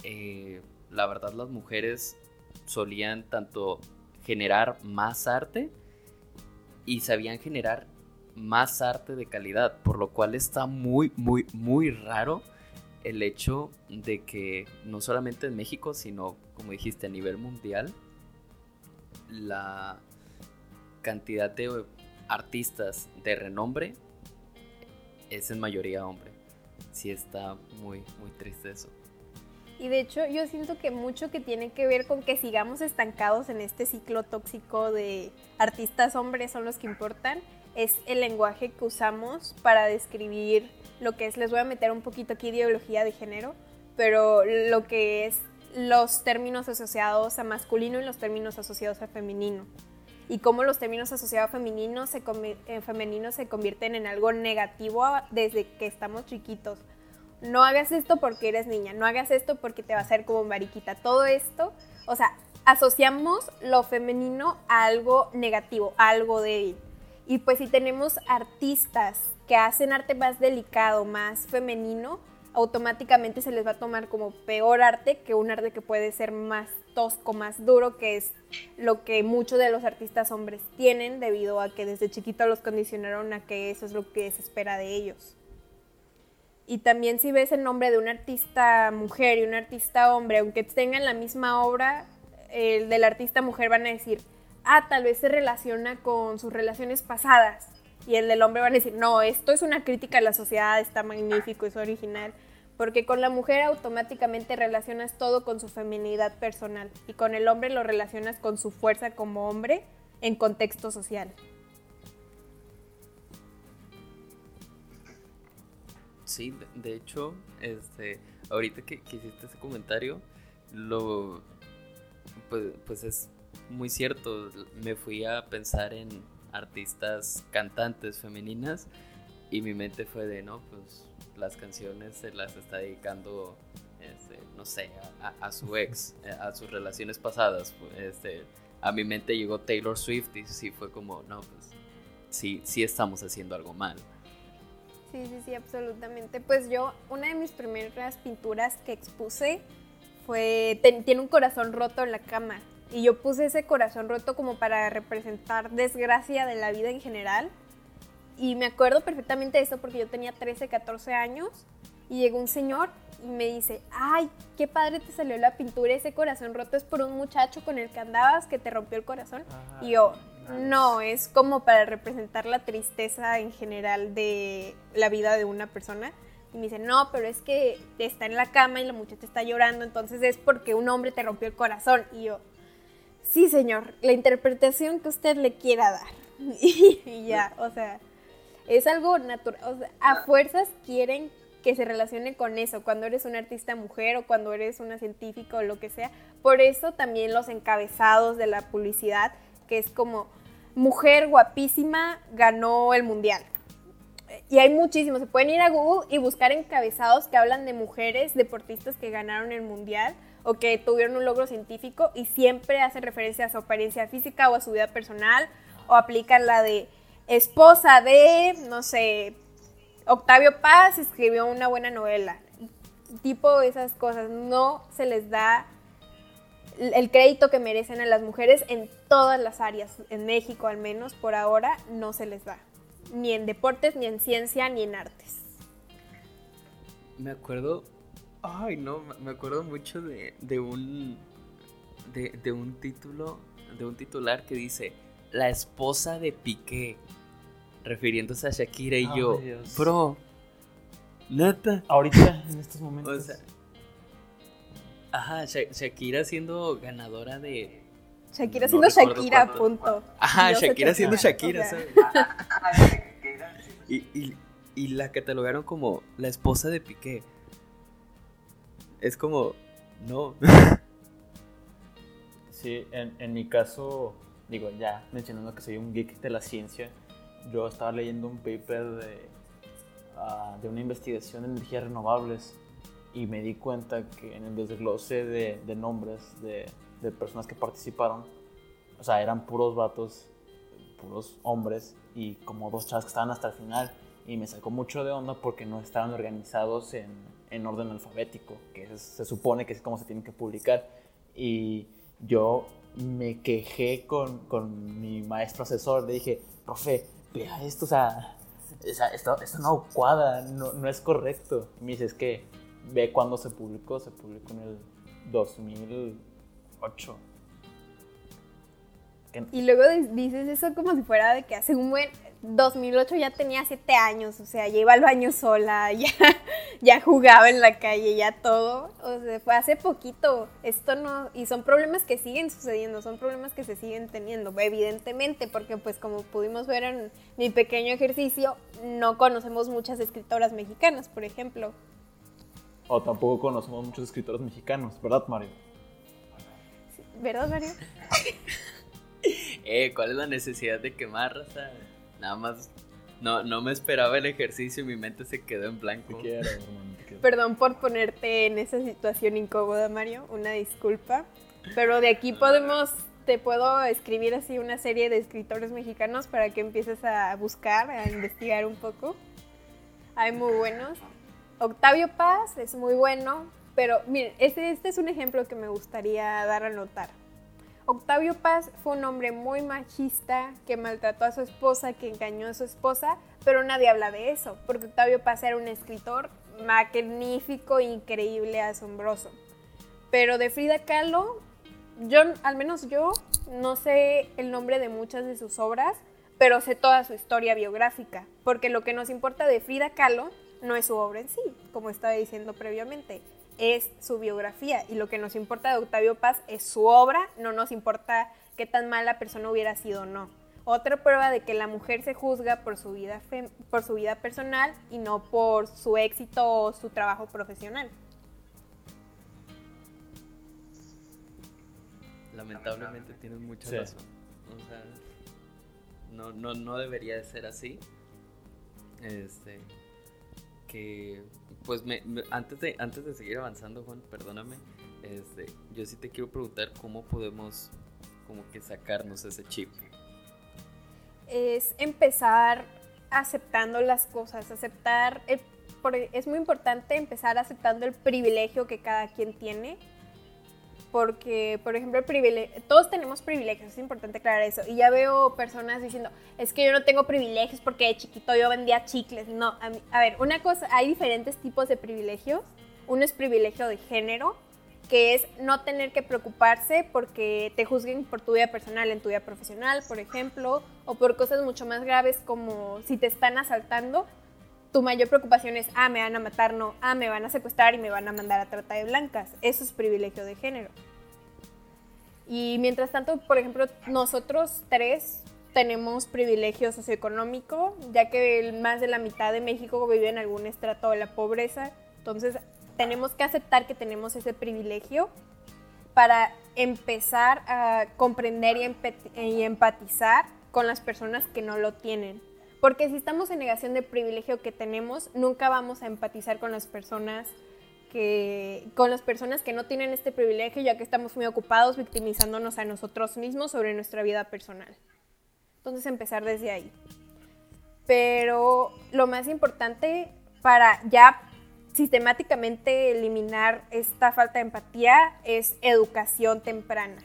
eh, la verdad las mujeres solían tanto generar más arte y sabían generar más arte de calidad, por lo cual está muy, muy, muy raro el hecho de que no solamente en México, sino, como dijiste, a nivel mundial, la cantidad de artistas de renombre es en mayoría hombre. Sí está muy, muy triste eso. Y de hecho yo siento que mucho que tiene que ver con que sigamos estancados en este ciclo tóxico de artistas hombres son los que importan, es el lenguaje que usamos para describir lo que es, les voy a meter un poquito aquí ideología de género, pero lo que es los términos asociados a masculino y los términos asociados a femenino y cómo los términos asociados a femenino se, femenino se convierten en algo negativo desde que estamos chiquitos. No hagas esto porque eres niña, no hagas esto porque te va a hacer como mariquita. Todo esto, o sea, asociamos lo femenino a algo negativo, a algo débil. Y pues si tenemos artistas que hacen arte más delicado, más femenino, automáticamente se les va a tomar como peor arte que un arte que puede ser más tosco, más duro, que es lo que muchos de los artistas hombres tienen debido a que desde chiquito los condicionaron a que eso es lo que se espera de ellos. Y también si ves el nombre de un artista mujer y un artista hombre, aunque tengan la misma obra, el del artista mujer van a decir, ah, tal vez se relaciona con sus relaciones pasadas. Y el del hombre van a decir, no, esto es una crítica a la sociedad, está magnífico, es original porque con la mujer automáticamente relacionas todo con su feminidad personal y con el hombre lo relacionas con su fuerza como hombre en contexto social. Sí, de hecho, este, ahorita que, hiciste ese comentario, lo, pues, pues es muy cierto. Me fui a pensar en artistas cantantes femeninas y mi mente fue de, no, pues las canciones se las está dedicando, este, no sé, a, su ex, a sus relaciones pasadas. Este, a mi mente llegó Taylor Swift y sí fue como, no, pues sí, sí estamos haciendo algo mal. Sí, sí, sí, absolutamente. Pues yo, una de mis primeras pinturas que expuse fue, tiene un corazón roto en la cama. Y yo puse ese corazón roto como para representar desgracia de la vida en general y me acuerdo perfectamente de eso porque yo tenía 13, 14 años y llegó un señor y me dice, ay, qué padre te salió la pintura, ese corazón roto es por un muchacho con el que andabas que te rompió el corazón. y yo, no, es como para representar la tristeza en general de la vida de una persona. Y me dice, no, pero es que está en la cama y la muchacha está llorando, entonces es porque un hombre te rompió el corazón. Y yo, sí, señor, la interpretación que usted le quiera dar. [laughs] y ya, o sea, es algo natural. A fuerzas quieren que se relacione con eso, cuando eres una artista mujer o cuando eres una científica o lo que sea. Por eso también los encabezados de la publicidad, que es como mujer guapísima ganó el mundial. Y hay muchísimos, se pueden ir a Google y buscar encabezados que hablan de mujeres deportistas que ganaron el mundial o que tuvieron un logro científico y siempre hacen referencia a su apariencia física o a su vida personal o aplican la de esposa de, no sé, Octavio Paz escribió una buena novela. Tipo esas cosas, no se les da el crédito que merecen a las mujeres en todas las áreas, en México al menos por ahora, no se les da. Ni en deportes, ni en ciencia, ni en artes. Me acuerdo, ay no, me acuerdo mucho de, un, de, un título, de un titular que dice, la esposa de Piqué refiriéndose a Shakira y yo, bro, neta. Ahorita, en [laughs] estos momentos. O sea, ajá, Shakira siendo ganadora de. Shakira siendo Shakira, punto. Ajá, Shakira siendo Shakira, ¿sabes? [laughs] y, y, y la catalogaron como la esposa de Piqué. Es como, no. Sí, en, en mi caso, digo, ya mencionando que soy un geek de la ciencia, yo estaba leyendo un paper de, ah, de una investigación de energías renovables y me di cuenta que en el desglose de, de nombres de, de, personas que participaron, o sea, eran puros vatos, puros hombres y como dos chavas que estaban hasta el final y me sacó mucho de onda porque no estaban organizados en, en orden alfabético, que se supone que es como se tienen que publicar. Y yo me quejé con, con mi maestro asesor, le dije, profe, vea esto, o sea, esto, esto, no cuadra, no, no, es correcto. me dice, es que ve cuando se publicó, se publicó en el 2008. Y luego dices eso como si fuera de que hace un buen... 2008 ya tenía 7 años, o sea, ya iba al baño sola, [laughs] ya, ya jugaba en la calle, ya todo. O sea, fue hace poquito. Esto no. Y son problemas que siguen sucediendo, son problemas que se siguen teniendo, evidentemente, porque, pues, como pudimos ver en mi pequeño ejercicio, no conocemos muchas escritoras mexicanas, por ejemplo. O tampoco conocemos muchos escritores mexicanos, ¿verdad, Mario? ¿Verdad, Mario? [laughs] eh, ¿cuál es la necesidad de quemar, raza? Nada más no, no me esperaba el ejercicio y mi mente se quedó en blanco. Perdón por ponerte en esa situación incómoda, Mario. Una disculpa. Pero de aquí podemos, te puedo escribir así una serie de escritores mexicanos para que empieces a buscar, a investigar un poco. Hay muy buenos. Octavio Paz es muy bueno, pero miren, este, este es un ejemplo que me gustaría dar a notar. Octavio Paz fue un hombre muy machista que maltrató a su esposa, que engañó a su esposa, pero nadie habla de eso, porque Octavio Paz era un escritor magnífico, increíble, asombroso. Pero de Frida Kahlo, yo, al menos yo, no sé el nombre de muchas de sus obras, pero sé toda su historia biográfica, porque lo que nos importa de Frida Kahlo no es su obra en sí, como estaba diciendo previamente, es su biografía y lo que nos importa de Octavio Paz es su obra, no nos importa qué tan mala persona hubiera sido o no. Otra prueba de que la mujer se juzga por su vida, por su vida personal y no por su éxito o su trabajo profesional. Lamentablemente tienes mucha razón. O sea, no, no, no debería de ser así. Este, pues me, antes, de, antes de seguir avanzando, Juan, perdóname, este, yo sí te quiero preguntar cómo podemos como que sacarnos ese chip. Es empezar aceptando las cosas, aceptar, es muy importante empezar aceptando el privilegio que cada quien tiene porque, por ejemplo, todos tenemos privilegios, es importante aclarar eso. Y ya veo personas diciendo, es que yo no tengo privilegios porque de chiquito yo vendía chicles. No, a, ver, una cosa, hay diferentes tipos de privilegios. Uno es privilegio de género, que es no tener que preocuparse porque te juzguen por tu vida personal en tu vida profesional, por ejemplo, o por cosas mucho más graves como si te están asaltando, tu mayor preocupación es, ah, me van a matar, no, ah, me van a secuestrar y me van a mandar a trata de blancas. Eso es privilegio de género. Y mientras tanto, por ejemplo, nosotros tres tenemos privilegio socioeconómico, ya que más de la mitad de México vive en algún estrato de la pobreza. Entonces, tenemos que aceptar que tenemos ese privilegio para empezar a comprender y empatizar con las personas que no lo tienen. Porque si estamos en negación del privilegio que tenemos, nunca vamos a empatizar con las personas que, con las personas que no tienen este privilegio, ya que estamos muy ocupados victimizándonos a nosotros mismos sobre nuestra vida personal. Entonces empezar desde ahí. Pero lo más importante para ya sistemáticamente eliminar esta falta de empatía es educación temprana.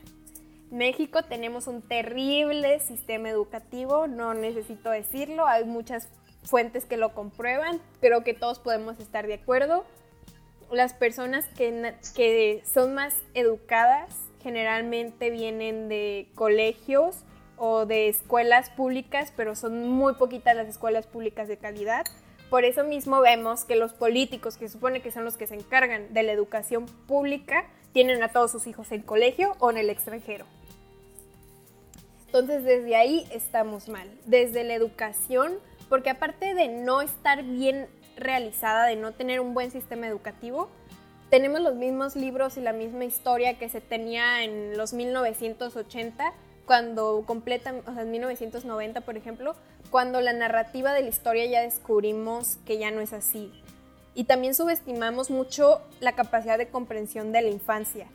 México tenemos un terrible sistema educativo, no necesito decirlo, hay muchas fuentes que lo comprueban, creo que todos podemos estar de acuerdo. Las personas que, que son más educadas generalmente vienen de colegios o de escuelas públicas, pero son muy poquitas las escuelas públicas de calidad. Por eso mismo vemos que los políticos, que supone que son los que se encargan de la educación pública, tienen a todos sus hijos en colegio o en el extranjero. Entonces desde ahí estamos mal, desde la educación, porque aparte de no estar bien realizada, de no tener un buen sistema educativo, tenemos los mismos libros y la misma historia que se tenía en los 1980 cuando completan, o sea, en 1990, por ejemplo, cuando la narrativa de la historia ya descubrimos que ya no es así. Y también subestimamos mucho la capacidad de comprensión de la infancia.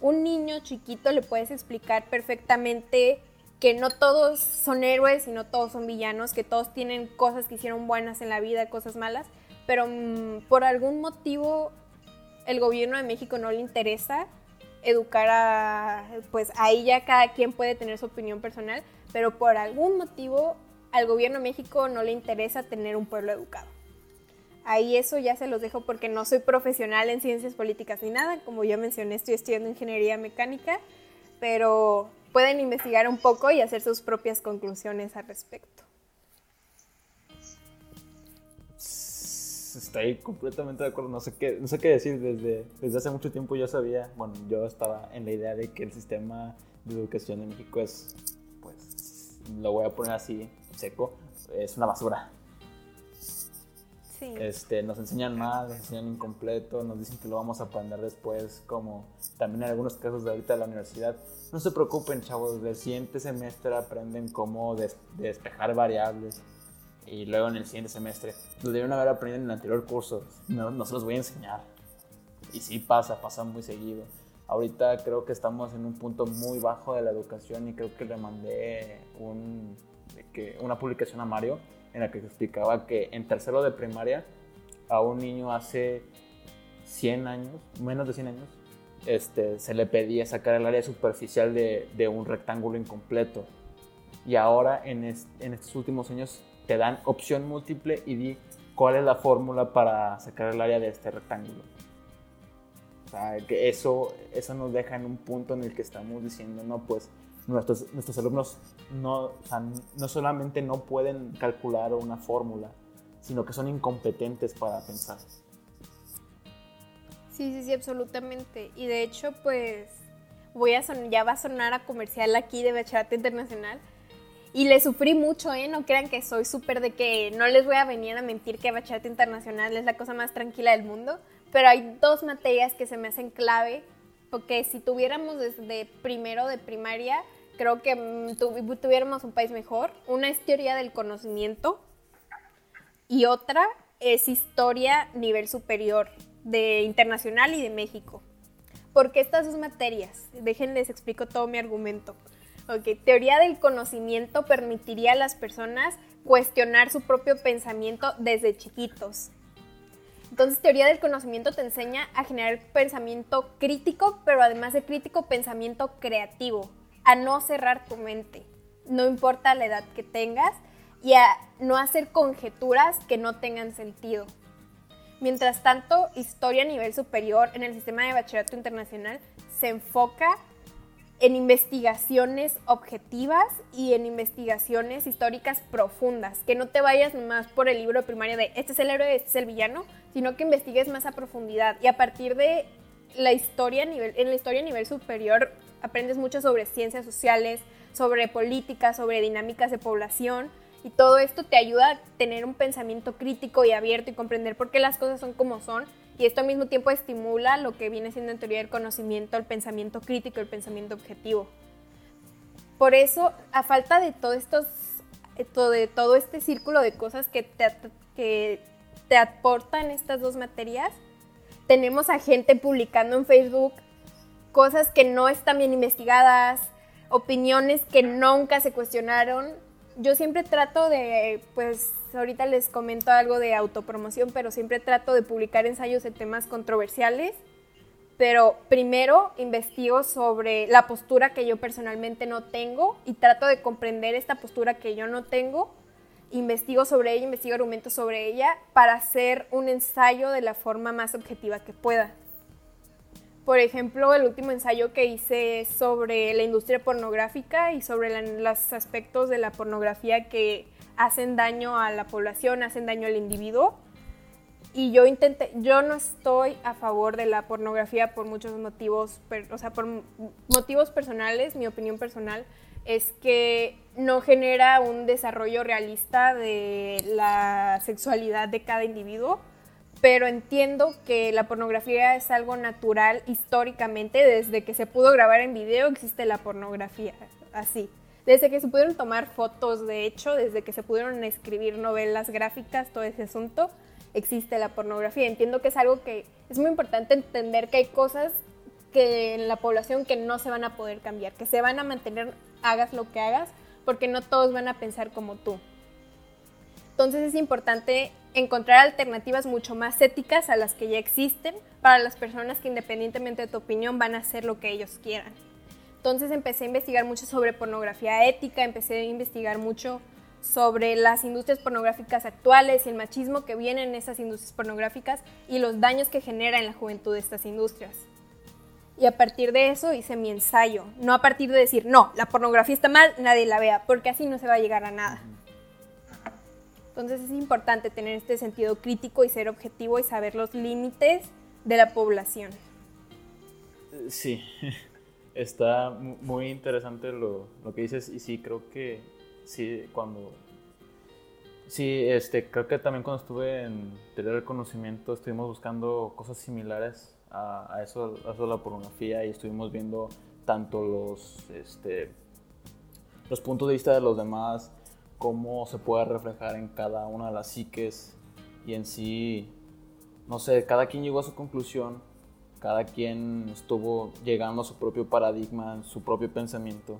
Un niño chiquito le puedes explicar perfectamente que no todos son héroes y no todos son villanos, que todos tienen cosas que hicieron buenas en la vida, cosas malas, pero mm, por algún motivo el gobierno de México no le interesa educar a, pues ahí ya cada quien puede tener su opinión personal, pero por algún motivo al gobierno de México no le interesa tener un pueblo educado. Ahí eso ya se los dejo porque no soy profesional en ciencias políticas ni nada, como ya mencioné estoy estudiando ingeniería mecánica, pero pueden investigar un poco y hacer sus propias conclusiones al respecto. estoy completamente de acuerdo. No sé qué, no sé qué decir. Desde, desde hace mucho tiempo yo sabía, bueno, yo estaba en la idea de que el sistema de educación en México es, pues, lo voy a poner así, seco, es una basura. Sí. Este, nos enseñan mal, nos enseñan incompleto, nos dicen que lo vamos a aprender después, como también en algunos casos de ahorita de la universidad. No se preocupen, chavos, del siguiente semestre aprenden cómo despejar variables, y luego en el siguiente semestre. Lo debieron haber aprendido en el anterior curso. No, no se los voy a enseñar. Y sí pasa, pasa muy seguido. Ahorita creo que estamos en un punto muy bajo de la educación y creo que le mandé un, que, una publicación a Mario en la que explicaba que en tercero de primaria a un niño hace 100 años, menos de 100 años, este, se le pedía sacar el área superficial de, de un rectángulo incompleto. Y ahora en, en estos últimos años te dan opción múltiple y di cuál es la fórmula para sacar el área de este rectángulo. O sea, que eso, eso nos deja en un punto en el que estamos diciendo, no, pues nuestros, nuestros alumnos no, no solamente no pueden calcular una fórmula, sino que son incompetentes para pensar. Sí, sí, sí, absolutamente. Y de hecho, pues, voy a ya va a sonar a comercial aquí de Bachillerato Internacional, y le sufrí mucho, ¿eh? No crean que soy súper de que no les voy a venir a mentir que bachillerato internacional es la cosa más tranquila del mundo. Pero hay dos materias que se me hacen clave. Porque si tuviéramos desde primero de primaria, creo que mm, tuviéramos un país mejor. Una es teoría del conocimiento y otra es historia nivel superior de internacional y de México. Porque estas dos materias, déjenles explico todo mi argumento. Ok, teoría del conocimiento permitiría a las personas cuestionar su propio pensamiento desde chiquitos. Entonces, teoría del conocimiento te enseña a generar pensamiento crítico, pero además de crítico, pensamiento creativo, a no cerrar tu mente, no importa la edad que tengas, y a no hacer conjeturas que no tengan sentido. Mientras tanto, historia a nivel superior en el sistema de bachillerato internacional se enfoca en investigaciones objetivas y en investigaciones históricas profundas, que no te vayas más por el libro primario de este es el héroe, este es el villano, sino que investigues más a profundidad y a partir de la historia a nivel, en la historia a nivel superior aprendes mucho sobre ciencias sociales, sobre política, sobre dinámicas de población y todo esto te ayuda a tener un pensamiento crítico y abierto y comprender por qué las cosas son como son y esto al mismo tiempo estimula lo que viene siendo en teoría del conocimiento, el pensamiento crítico, el pensamiento objetivo. Por eso, a falta de todo, estos, de todo este círculo de cosas que te, que te aportan estas dos materias, tenemos a gente publicando en Facebook cosas que no están bien investigadas, opiniones que nunca se cuestionaron. Yo siempre trato de, pues, ahorita les comento algo de autopromoción, pero siempre trato de publicar ensayos de temas controversiales. Pero primero investigo sobre la postura que yo personalmente no tengo y trato de comprender esta postura que yo no tengo. Investigo sobre ella, investigo argumentos sobre ella para hacer un ensayo de la forma más objetiva que pueda. Por ejemplo, el último ensayo que hice es sobre la industria pornográfica y sobre los aspectos de la pornografía que hacen daño a la población, hacen daño al individuo. Y yo intenté, yo no estoy a favor de la pornografía por muchos motivos, o sea, por motivos personales, mi opinión personal es que no genera un desarrollo realista de la sexualidad de cada individuo, pero entiendo que la pornografía es algo natural históricamente, desde que se pudo grabar en video existe la pornografía, así. Desde que se pudieron tomar fotos, de hecho, desde que se pudieron escribir novelas gráficas, todo ese asunto, existe la pornografía. Entiendo que es algo que es muy importante entender que hay cosas que en la población que no se van a poder cambiar, que se van a mantener, hagas lo que hagas, porque no todos van a pensar como tú. Entonces es importante encontrar alternativas mucho más éticas a las que ya existen para las personas que independientemente de tu opinión van a hacer lo que ellos quieran. Entonces empecé a investigar mucho sobre pornografía ética, empecé a investigar mucho sobre las industrias pornográficas actuales y el machismo que viene en esas industrias pornográficas y los daños que genera en la juventud de estas industrias. Y a partir de eso hice mi ensayo, no a partir de decir, no, la pornografía está mal, nadie la vea, porque así no se va a llegar a nada. Entonces es importante tener este sentido crítico y ser objetivo y saber los límites de la población. Sí, [laughs] Está muy interesante lo, lo, que dices y sí, creo que sí, cuando... Sí, este, creo que también cuando estuve en tener el conocimiento estuvimos buscando cosas similares a, a eso, a eso de la pornografía y estuvimos viendo tanto los, este, los puntos de vista de los demás, cómo se puede reflejar en cada una de las psiques y en sí, no sé, cada quien llegó a su conclusión cada quien estuvo llegando a su propio paradigma, su propio pensamiento.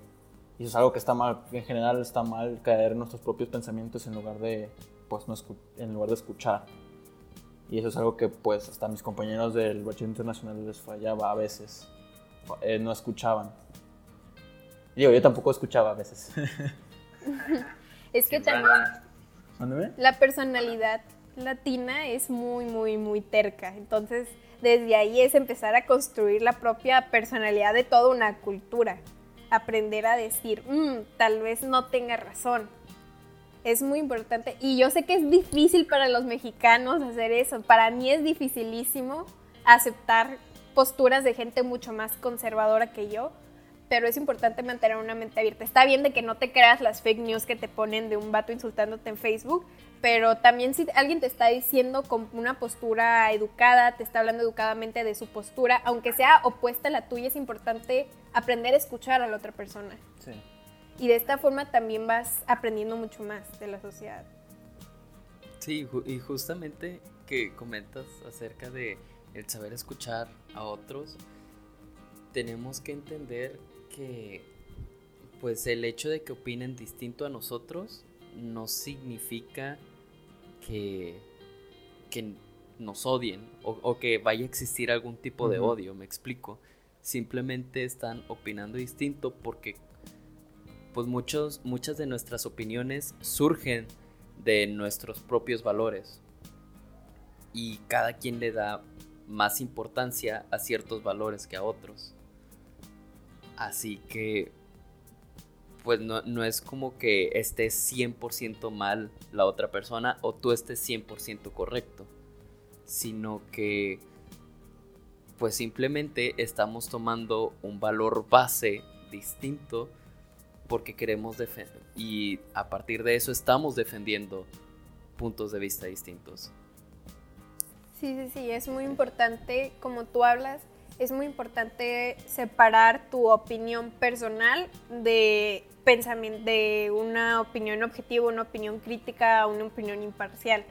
Y eso es algo que está mal, en general está mal caer en nuestros propios pensamientos en lugar de, pues, no en lugar de escuchar. Y eso es algo que pues hasta mis compañeros del bachiller internacional les fallaba a veces. Eh, no escuchaban. Digo, yo tampoco escuchaba a veces. [laughs] es que también la personalidad latina es muy, muy, muy terca. Entonces, desde ahí es empezar a construir la propia personalidad de toda una cultura. Aprender a decir, mm, tal vez no tenga razón. Es muy importante. Y yo sé que es difícil para los mexicanos hacer eso. Para mí es dificilísimo aceptar posturas de gente mucho más conservadora que yo. Pero es importante mantener una mente abierta. Está bien de que no te creas las fake news que te ponen de un vato insultándote en Facebook, pero también si alguien te está diciendo con una postura educada, te está hablando educadamente de su postura, aunque sea opuesta a la tuya, es importante aprender a escuchar a la otra persona. Sí. Y de esta forma también vas aprendiendo mucho más de la sociedad. Sí, y justamente que comentas acerca de el saber escuchar a otros, tenemos que entender que pues el hecho de que opinen distinto a nosotros no significa que, que nos odien o, que vaya a existir algún tipo de odio, me explico. Simplemente están opinando distinto porque pues muchos, muchas de nuestras opiniones surgen de nuestros propios valores. y cada quien le da más importancia a ciertos valores que a otros. Así que, pues no, no es como que estés 100% mal la otra persona o tú estés 100% correcto, sino que, pues simplemente estamos tomando un valor base distinto porque queremos defender y a partir de eso estamos defendiendo puntos de vista distintos. Sí, sí, sí, es muy importante, como tú hablas, es muy importante separar tu opinión personal de pensamiento, de una opinión objetiva, una opinión crítica, una opinión imparcial.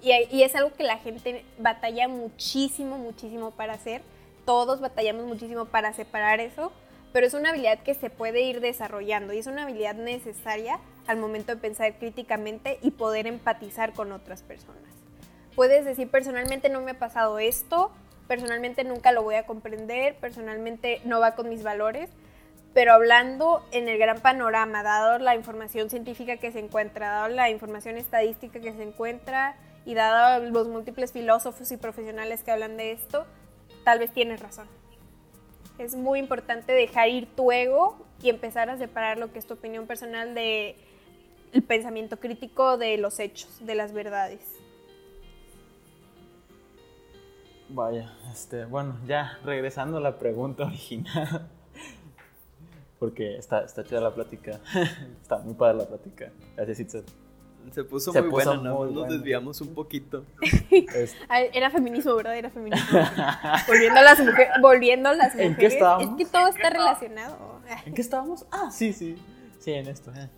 Y, y, es algo que la gente batalla muchísimo, muchísimo para hacer. Todos batallamos muchísimo para separar eso, pero es una habilidad que se puede ir desarrollando y es una habilidad necesaria al momento de pensar críticamente y poder empatizar con otras personas. Puedes decir, personalmente no me ha pasado esto, personalmente nunca lo voy a comprender, personalmente no va con mis valores, pero hablando en el gran panorama, dado la información científica que se encuentra, dado la información estadística que se encuentra y dado los múltiples filósofos y profesionales que hablan de esto, tal vez tienes razón. Es muy importante dejar ir tu ego y empezar a separar lo que es tu opinión personal de el pensamiento crítico de los hechos, de las verdades. Vaya, este, bueno, ya regresando a la pregunta [laughs] original, porque está, está chida la plática, [laughs] está muy padre la plática. Gracias, Itzel. Se puso muy buena, ¿no? Nos desviamos un poquito. [laughs] Era feminismo, ¿verdad? Era feminismo. volviendo a las mujeres. Volviendo a las mujeres. ¿En qué estábamos? Es que todo está relacionado. ¿En qué estábamos? Ah, sí, sí. Sí, en esto. Eh.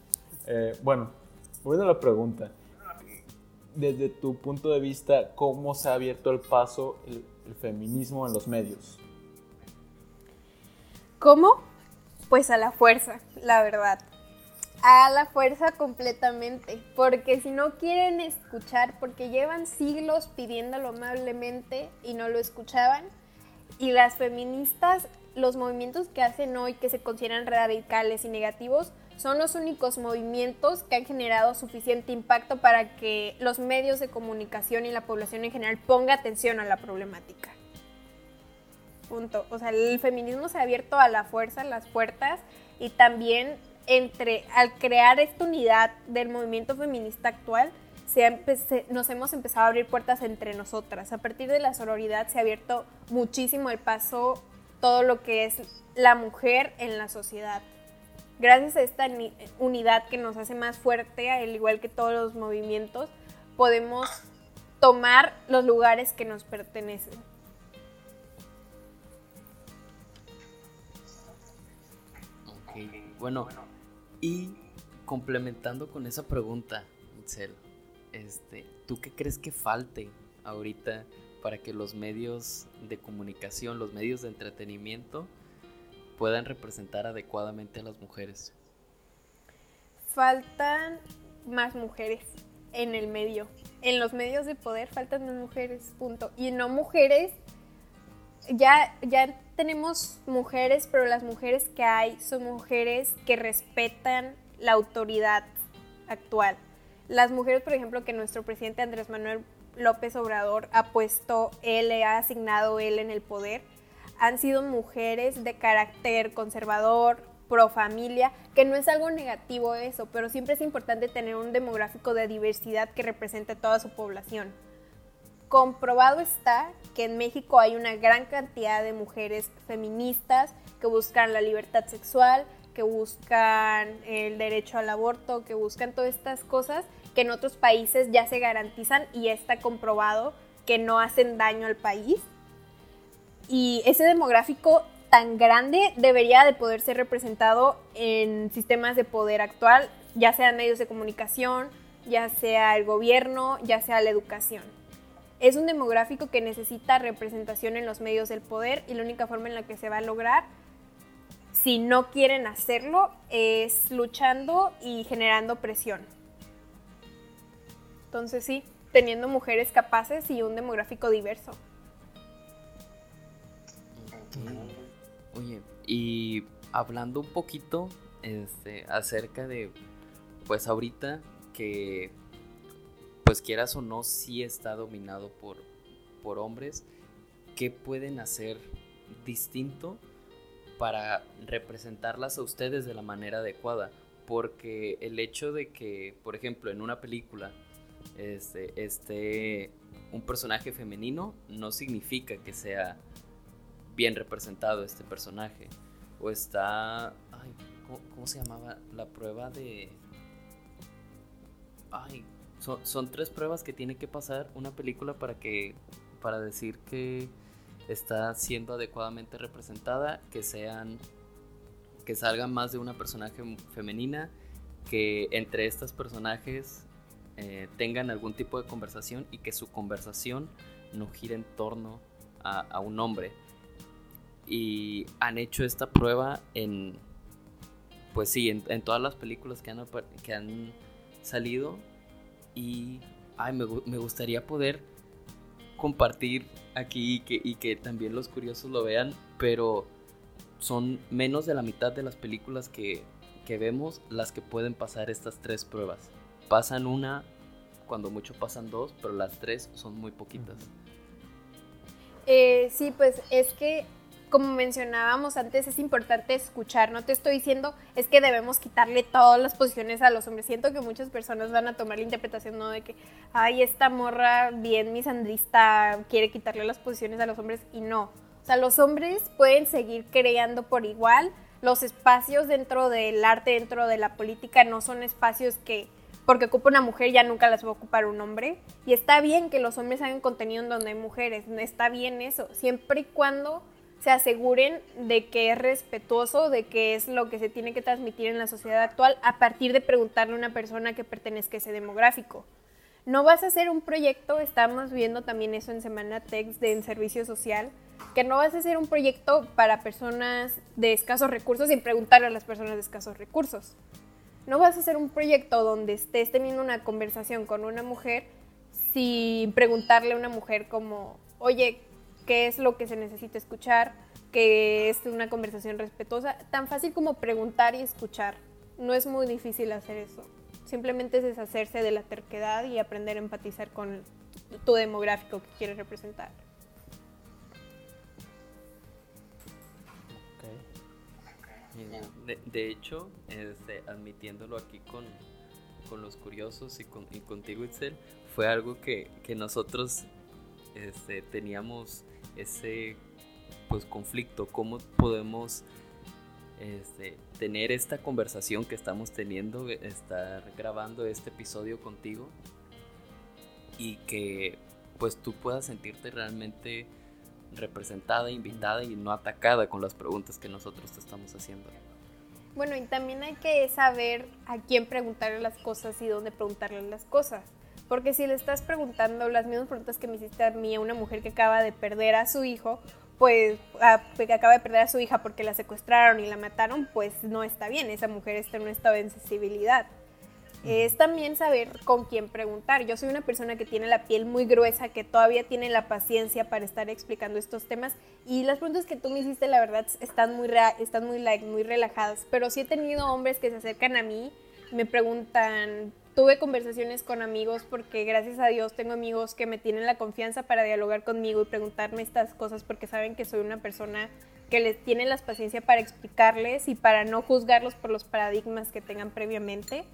Eh, bueno, volviendo a la pregunta. Desde tu punto de vista, ¿cómo se ha abierto el paso el, feminismo en los medios? ¿Cómo? Pues a la fuerza, la verdad a la fuerza completamente, porque si no quieren escuchar, porque llevan siglos pidiéndolo amablemente y no lo escuchaban, y las feministas, los movimientos que hacen hoy que se consideran radicales y negativos, son los únicos movimientos que han generado suficiente impacto para que los medios de comunicación y la población en general ponga atención a la problemática. Punto. O sea, el feminismo se ha abierto a la fuerza las puertas y también entre, al crear esta unidad del movimiento feminista actual, se nos hemos empezado a abrir puertas entre nosotras. A partir de la sororidad se ha abierto muchísimo el paso todo lo que es la mujer en la sociedad. Gracias a esta unidad que nos hace más fuerte, al igual que todos los movimientos, podemos tomar los lugares que nos pertenecen. Ok, bueno, y complementando con esa pregunta, Itzel, este, ¿tú qué crees que falte ahorita para que los medios de comunicación, los medios de entretenimiento puedan representar adecuadamente a las mujeres? Faltan más mujeres en el medio. En los medios de poder faltan más mujeres, punto. Y no mujeres, ya, ya tenemos mujeres, pero las mujeres que hay son mujeres que respetan la autoridad actual. Las mujeres, por ejemplo, que nuestro presidente Andrés Manuel López Obrador ha puesto, él le ha asignado él en el poder, han sido mujeres de carácter conservador, pro familia, que no es algo negativo eso, pero siempre es importante tener un demográfico de diversidad que represente a toda su población comprobado está que en México hay una gran cantidad de mujeres feministas que buscan la libertad sexual, que buscan el derecho al aborto, que buscan todas estas cosas que en otros países ya se garantizan y está comprobado que no hacen daño al país. Y ese demográfico tan grande debería de poder ser representado en sistemas de poder actual, ya sean medios de comunicación, ya sea el gobierno, ya sea la educación. Es un demográfico que necesita representación en los medios del poder y la única forma en la que se va a lograr, si no quieren hacerlo, es luchando y generando presión. Entonces sí, teniendo mujeres capaces y un demográfico diverso. Oye, y hablando un poquito este, acerca de, pues ahorita que pues quieras o no, sí está dominado por por hombres, ¿qué pueden hacer distinto para representarlas a ustedes de la manera adecuada? Porque el hecho de que, por ejemplo, en una película este, esté un personaje femenino no significa que sea bien representado este personaje. O está... ¿cómo, se llamaba? La prueba de... Ay, son, son, tres pruebas que tiene que pasar una película para que... para decir que está siendo adecuadamente representada, que sean... que salgan más de una personaje femenina, que entre estos personajes eh, tengan algún tipo de conversación y que su conversación no gire en torno a, un hombre. Y han hecho esta prueba en, pues sí, en, todas las películas que han, que han salido. Y ay, me, me, gustaría poder compartir aquí y que, y que también los curiosos lo vean, pero son menos de la mitad de las películas que, que vemos las que pueden pasar estas tres pruebas pasan una, cuando mucho pasan dos, pero las tres son muy poquitas. Eh, sí, pues es que como mencionábamos antes, es importante escuchar. No te estoy diciendo es que debemos quitarle todas las posiciones a los hombres. Siento que muchas personas van a tomar la interpretación ¿no? de que, ay, esta morra bien misandrista quiere quitarle las posiciones a los hombres y no. O sea, los hombres pueden seguir creando por igual. Los espacios dentro del arte, dentro de la política, no son espacios que porque ocupa una mujer ya nunca las va a ocupar un hombre. Y está bien que los hombres hagan contenido en donde hay mujeres, está bien eso, siempre y cuando se aseguren de que es respetuoso, de que es lo que se tiene que transmitir en la sociedad actual a partir de preguntarle a una persona que pertenezca a ese demográfico. No vas a hacer un proyecto, estamos viendo también eso en Semana Text de en servicio social, que no vas a hacer un proyecto para personas de escasos recursos sin preguntarle a las personas de escasos recursos. No vas a hacer un proyecto donde estés teniendo una conversación con una mujer sin preguntarle a una mujer como, oye, ¿qué es lo que se necesita escuchar? Que es una conversación respetuosa. Tan fácil como preguntar y escuchar. No es muy difícil hacer eso. Simplemente es deshacerse de la terquedad y aprender a empatizar con tu demográfico que quieres representar. De, hecho, este, admitiéndolo aquí con, los curiosos y, con, contigo, Itzel, fue algo que, nosotros este, teníamos ese pues, conflicto. ¿Cómo podemos este, tener esta conversación que estamos teniendo, estar grabando este episodio contigo y que pues tú puedas sentirte realmente representada, invitada y no atacada con las preguntas que nosotros te estamos haciendo. Bueno, y también hay que saber a quién preguntarle las cosas y dónde preguntarle las cosas. Porque si le estás preguntando las mismas preguntas que me hiciste a mí a una mujer que acaba de perder a su hijo, pues que acaba de perder a su hija porque la secuestraron y la mataron, pues no está bien. Esa mujer está en un estado de sensibilidad es también saber con quién preguntar. Yo soy una persona que tiene la piel muy gruesa, que todavía tiene la paciencia para estar explicando estos temas y las preguntas que tú me hiciste, la verdad, están muy, están muy, like, muy relajadas, pero sí he tenido hombres que se acercan a mí, me preguntan, tuve conversaciones con amigos porque gracias a Dios tengo amigos que me tienen la confianza para dialogar conmigo y preguntarme estas cosas porque saben que soy una persona que les tiene la paciencia para explicarles y para no juzgarlos por los paradigmas que tengan previamente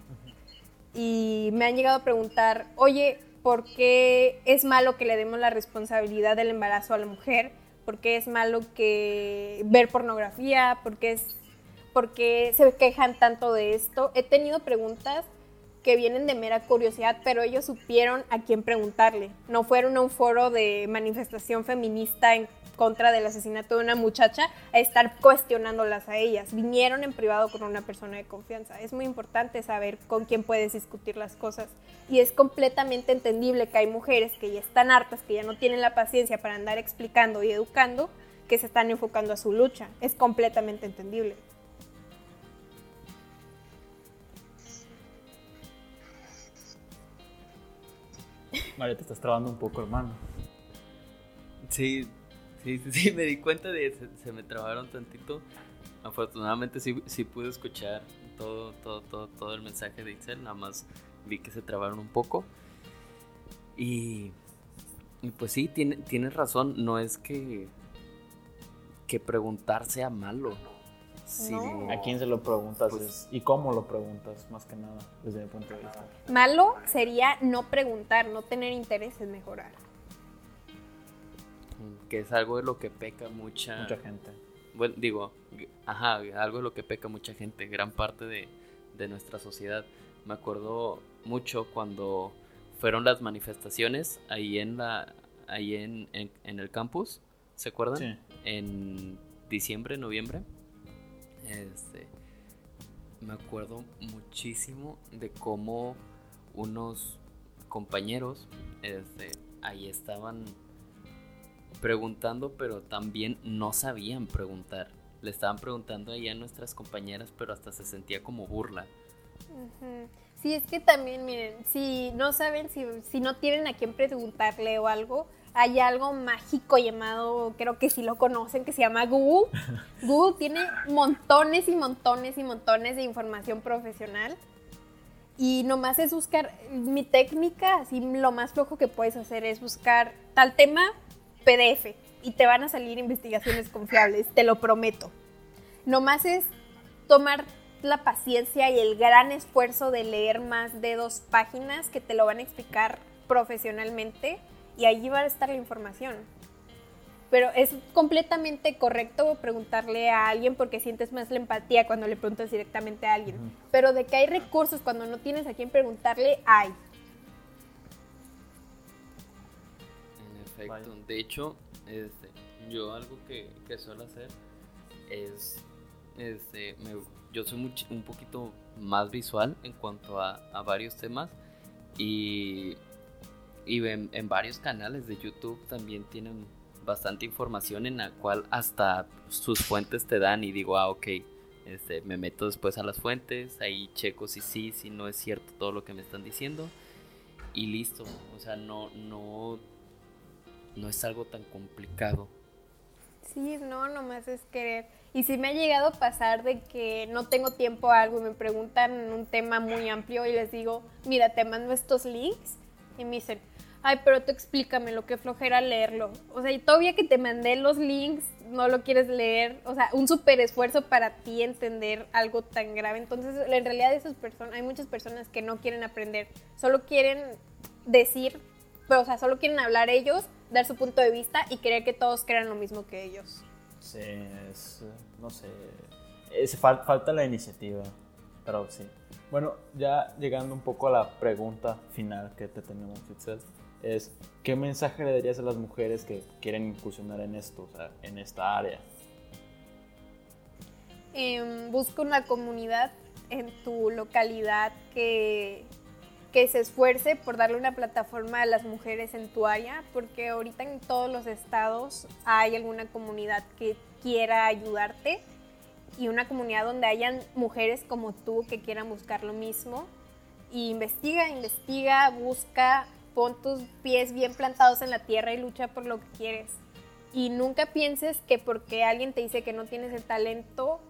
y me han llegado a preguntar, oye, ¿por qué es malo que le demos la responsabilidad del embarazo a la mujer? ¿Por qué es malo que ver pornografía? ¿Por qué, es, ¿Por qué se quejan tanto de esto? He tenido preguntas que vienen de mera curiosidad, pero ellos supieron a quién preguntarle. No fueron a un foro de manifestación feminista en contra del asesinato de una muchacha a estar cuestionándolas a ellas. Vinieron en privado con una persona de confianza. Es muy importante saber con quién puedes discutir las cosas. Y es completamente entendible que hay mujeres que ya están hartas, que ya no tienen la paciencia para andar explicando y educando, que se están enfocando a su lucha. Es completamente entendible. María, te estás trabando un poco, hermano. Sí, Sí, sí, sí, me di cuenta de se, se me trabaron tantito. Afortunadamente sí, sí pude escuchar todo, todo, todo, todo el mensaje de Itzel, nada más vi que se trabaron un poco. Y Y pues sí, tiene, tienes razón, no es que, que preguntar sea malo. No. ¿A quién se lo preguntas Pues- es- y cómo lo preguntas, más que nada, desde mi punto de vista? Malo sería no preguntar, no tener interés en mejorar. Que es algo de lo que peca mucha, Mucha gente. Bueno, digo, ajá, algo de lo que peca mucha gente, gran parte de, de nuestra sociedad. Me acuerdo mucho cuando fueron las manifestaciones ahí en la ahí en, en- en el campus, ¿se acuerdan? Sí. En diciembre, noviembre. Este, me acuerdo muchísimo de cómo unos compañeros este, ahí estaban preguntando, pero también no sabían preguntar. Le estaban preguntando ahí a nuestras compañeras, pero hasta se sentía como burla. Sí, es que también, miren, si no saben, si, si no tienen a quién preguntarle o algo, hay algo mágico llamado, creo que sí lo conocen, que se llama Google. [laughs] Google tiene montones y montones y montones de información profesional. Y nomás es buscar, mi técnica, así lo más flojo que puedes hacer es buscar tal tema, PDF, y te van a salir investigaciones confiables, te lo prometo. Nomás es tomar la paciencia y el gran esfuerzo de leer más de dos páginas que te lo van a explicar profesionalmente y allí va a estar la información. Pero es completamente correcto preguntarle a alguien porque sientes más la empatía cuando le preguntas directamente a alguien. Pero de que hay recursos cuando no tienes a quién preguntarle, hay. En efecto. De hecho, este, yo algo que, que suelo hacer es, este, me- yo soy much- un poquito más visual en cuanto a, a varios temas y, y en, en varios canales de YouTube también tienen bastante información en la cual hasta sus fuentes te dan y digo, ah, ok, este, me meto después a las fuentes, ahí checo si sí, si no es cierto todo lo que me están diciendo y listo, o sea, no, no, no es algo tan complicado. Sí, no, nomás es querer. Y sí me ha llegado a pasar de que no tengo tiempo a algo me preguntan un tema muy amplio y les digo, mira, te mando estos links y me dicen, ay, pero tú explícame lo que flojera leerlo. O sea, y todavía que te mandé los links, no lo quieres leer. O sea, un súper esfuerzo para ti entender algo tan grave. Entonces, en realidad esas personas, hay muchas personas que no quieren aprender, solo quieren decir, o sea, solo quieren hablar ellos, dar su punto de vista y querer que todos crean lo mismo que ellos. Sí, es, no sé, es, fal- falta la iniciativa, pero sí. Bueno, ya llegando un poco a la pregunta final que te tenemos, Itzel, es ¿qué mensaje le darías a las mujeres que quieren incursionar en esto, o sea, en esta área? Em, busca una comunidad en tu localidad que, que se esfuerce por darle una plataforma a las mujeres en tu área, porque ahorita en todos los estados hay alguna comunidad que quiera ayudarte y una comunidad donde hayan mujeres como tú que quieran buscar lo mismo. Y investiga, investiga, busca, pon tus pies bien plantados en la tierra y lucha por lo que quieres. Y nunca pienses que porque alguien te dice que no tienes el talento,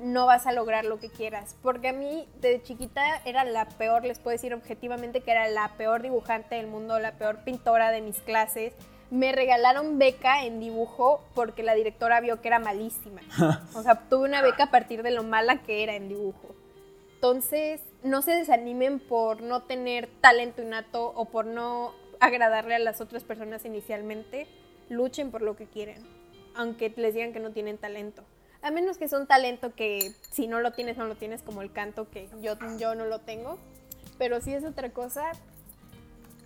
no vas a lograr lo que quieras. Porque a mí, de chiquita, era la peor, les puedo decir objetivamente que era la peor dibujante del mundo, la peor pintora de mis clases. Me regalaron beca en dibujo porque la directora vio que era malísima. [laughs] O sea, tuve una beca a partir de lo mala que era en dibujo. Entonces, no se desanimen por no tener talento innato o por no agradarle a las otras personas inicialmente. Luchen por lo que quieren, aunque les digan que no tienen talento. A menos que sea un talento que si no lo tienes, no lo tienes, como el canto que yo, yo no lo tengo. Pero si es otra cosa,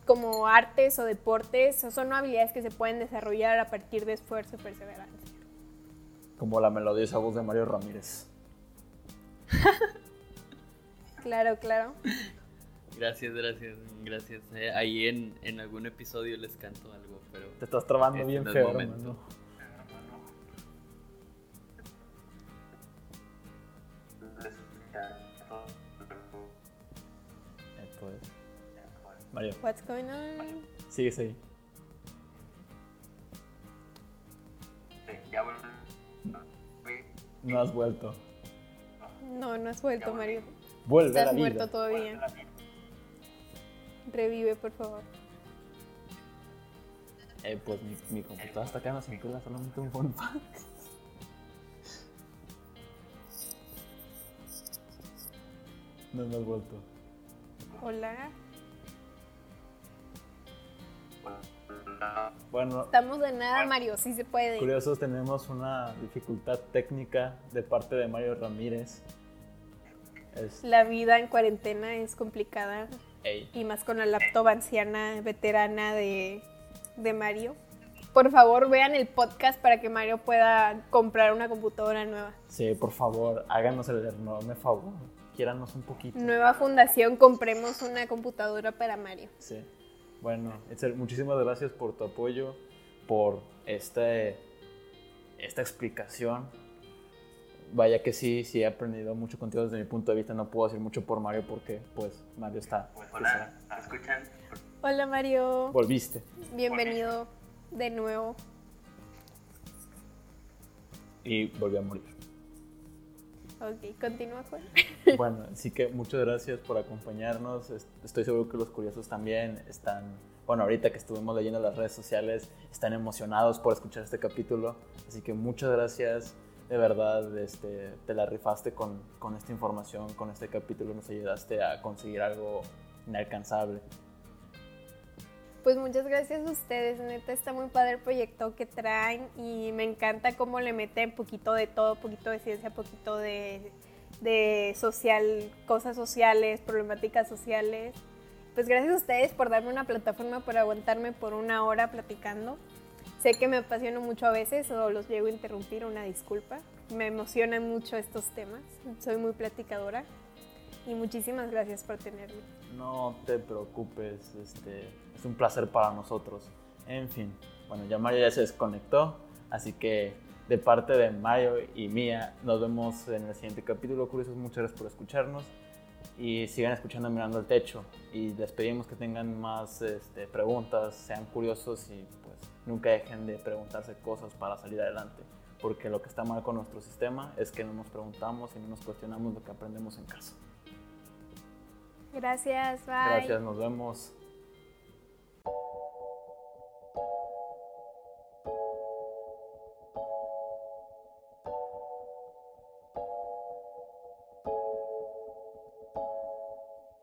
como artes o deportes, son habilidades que se pueden desarrollar a partir de esfuerzo y perseverancia. Como la melodiosa voz de Mario Ramírez. [laughs] Claro, claro. Gracias, gracias, gracias. Eh, ahí en, en algún episodio les canto algo, pero Te estás trabando Este bien feo, momento. hermano. Eh, pues. Mario, What's going on? sigue ahí. No has vuelto. No, no has vuelto, Mario. Vuelve a la Estás vida. muerto todavía. Revive, por favor. Eh, pues mi, mi computadora está quedando sin pila, solamente un fun fact. No me has vuelto. Hola. Bueno, Estamos de nada, Mario, sí se puede. curiosos, tenemos una dificultad técnica de parte de Mario Ramírez. Es, La vida en cuarentena es complicada ey, y más con la laptop anciana veterana de, de Mario. Por favor, vean el podcast para que Mario pueda comprar una computadora nueva. sí, por favor, háganos el enorme favor. Quiéranos un poquito. Nueva fundación, compremos una computadora para Mario. Sí. Bueno, Itzel, muchísimas gracias por tu apoyo, por este, esta explicación. Vaya que sí, sí he aprendido mucho contigo desde mi punto de vista. No puedo decir mucho por Mario porque, pues, Mario está. Hola, ¿me escuchan? Hola Mario, Volviste. bienvenido de nuevo. Y volví a morir. Ok, continúa Juan. [laughs] Bueno, así que muchas gracias por acompañarnos. Es- Estoy seguro que los curiosos también están, bueno, ahorita que estuvimos leyendo las redes sociales, están emocionados por escuchar este capítulo. Así que muchas gracias. De verdad, este, te la rifaste con, con esta información, con este capítulo. Nos ayudaste a conseguir algo inalcanzable. Pues muchas gracias a ustedes, neta está muy padre el proyecto que traen y me encanta cómo le meten poquito de todo, poquito de ciencia, poquito de, de social, cosas sociales, problemáticas sociales. Pues gracias a ustedes por darme una plataforma para aguantarme por una hora platicando. Sé que me apasiono mucho a veces o los llego a interrumpir, una disculpa. Me emocionan mucho estos temas, soy muy platicadora y muchísimas gracias por tenerme. No te preocupes, este, es un placer para nosotros. En fin, bueno, ya Mario ya se desconectó, así que de parte de Mario y mía, nos vemos en el siguiente capítulo. Curiosos, muchas gracias por escucharnos y sigan escuchando Mirando el Techo. Y les pedimos que tengan más este, preguntas, sean curiosos y nunca dejen de preguntarse cosas para salir adelante. Porque lo que está mal con nuestro sistema es que no nos preguntamos y no nos cuestionamos lo que aprendemos en casa. Gracias, bye. Gracias, nos vemos.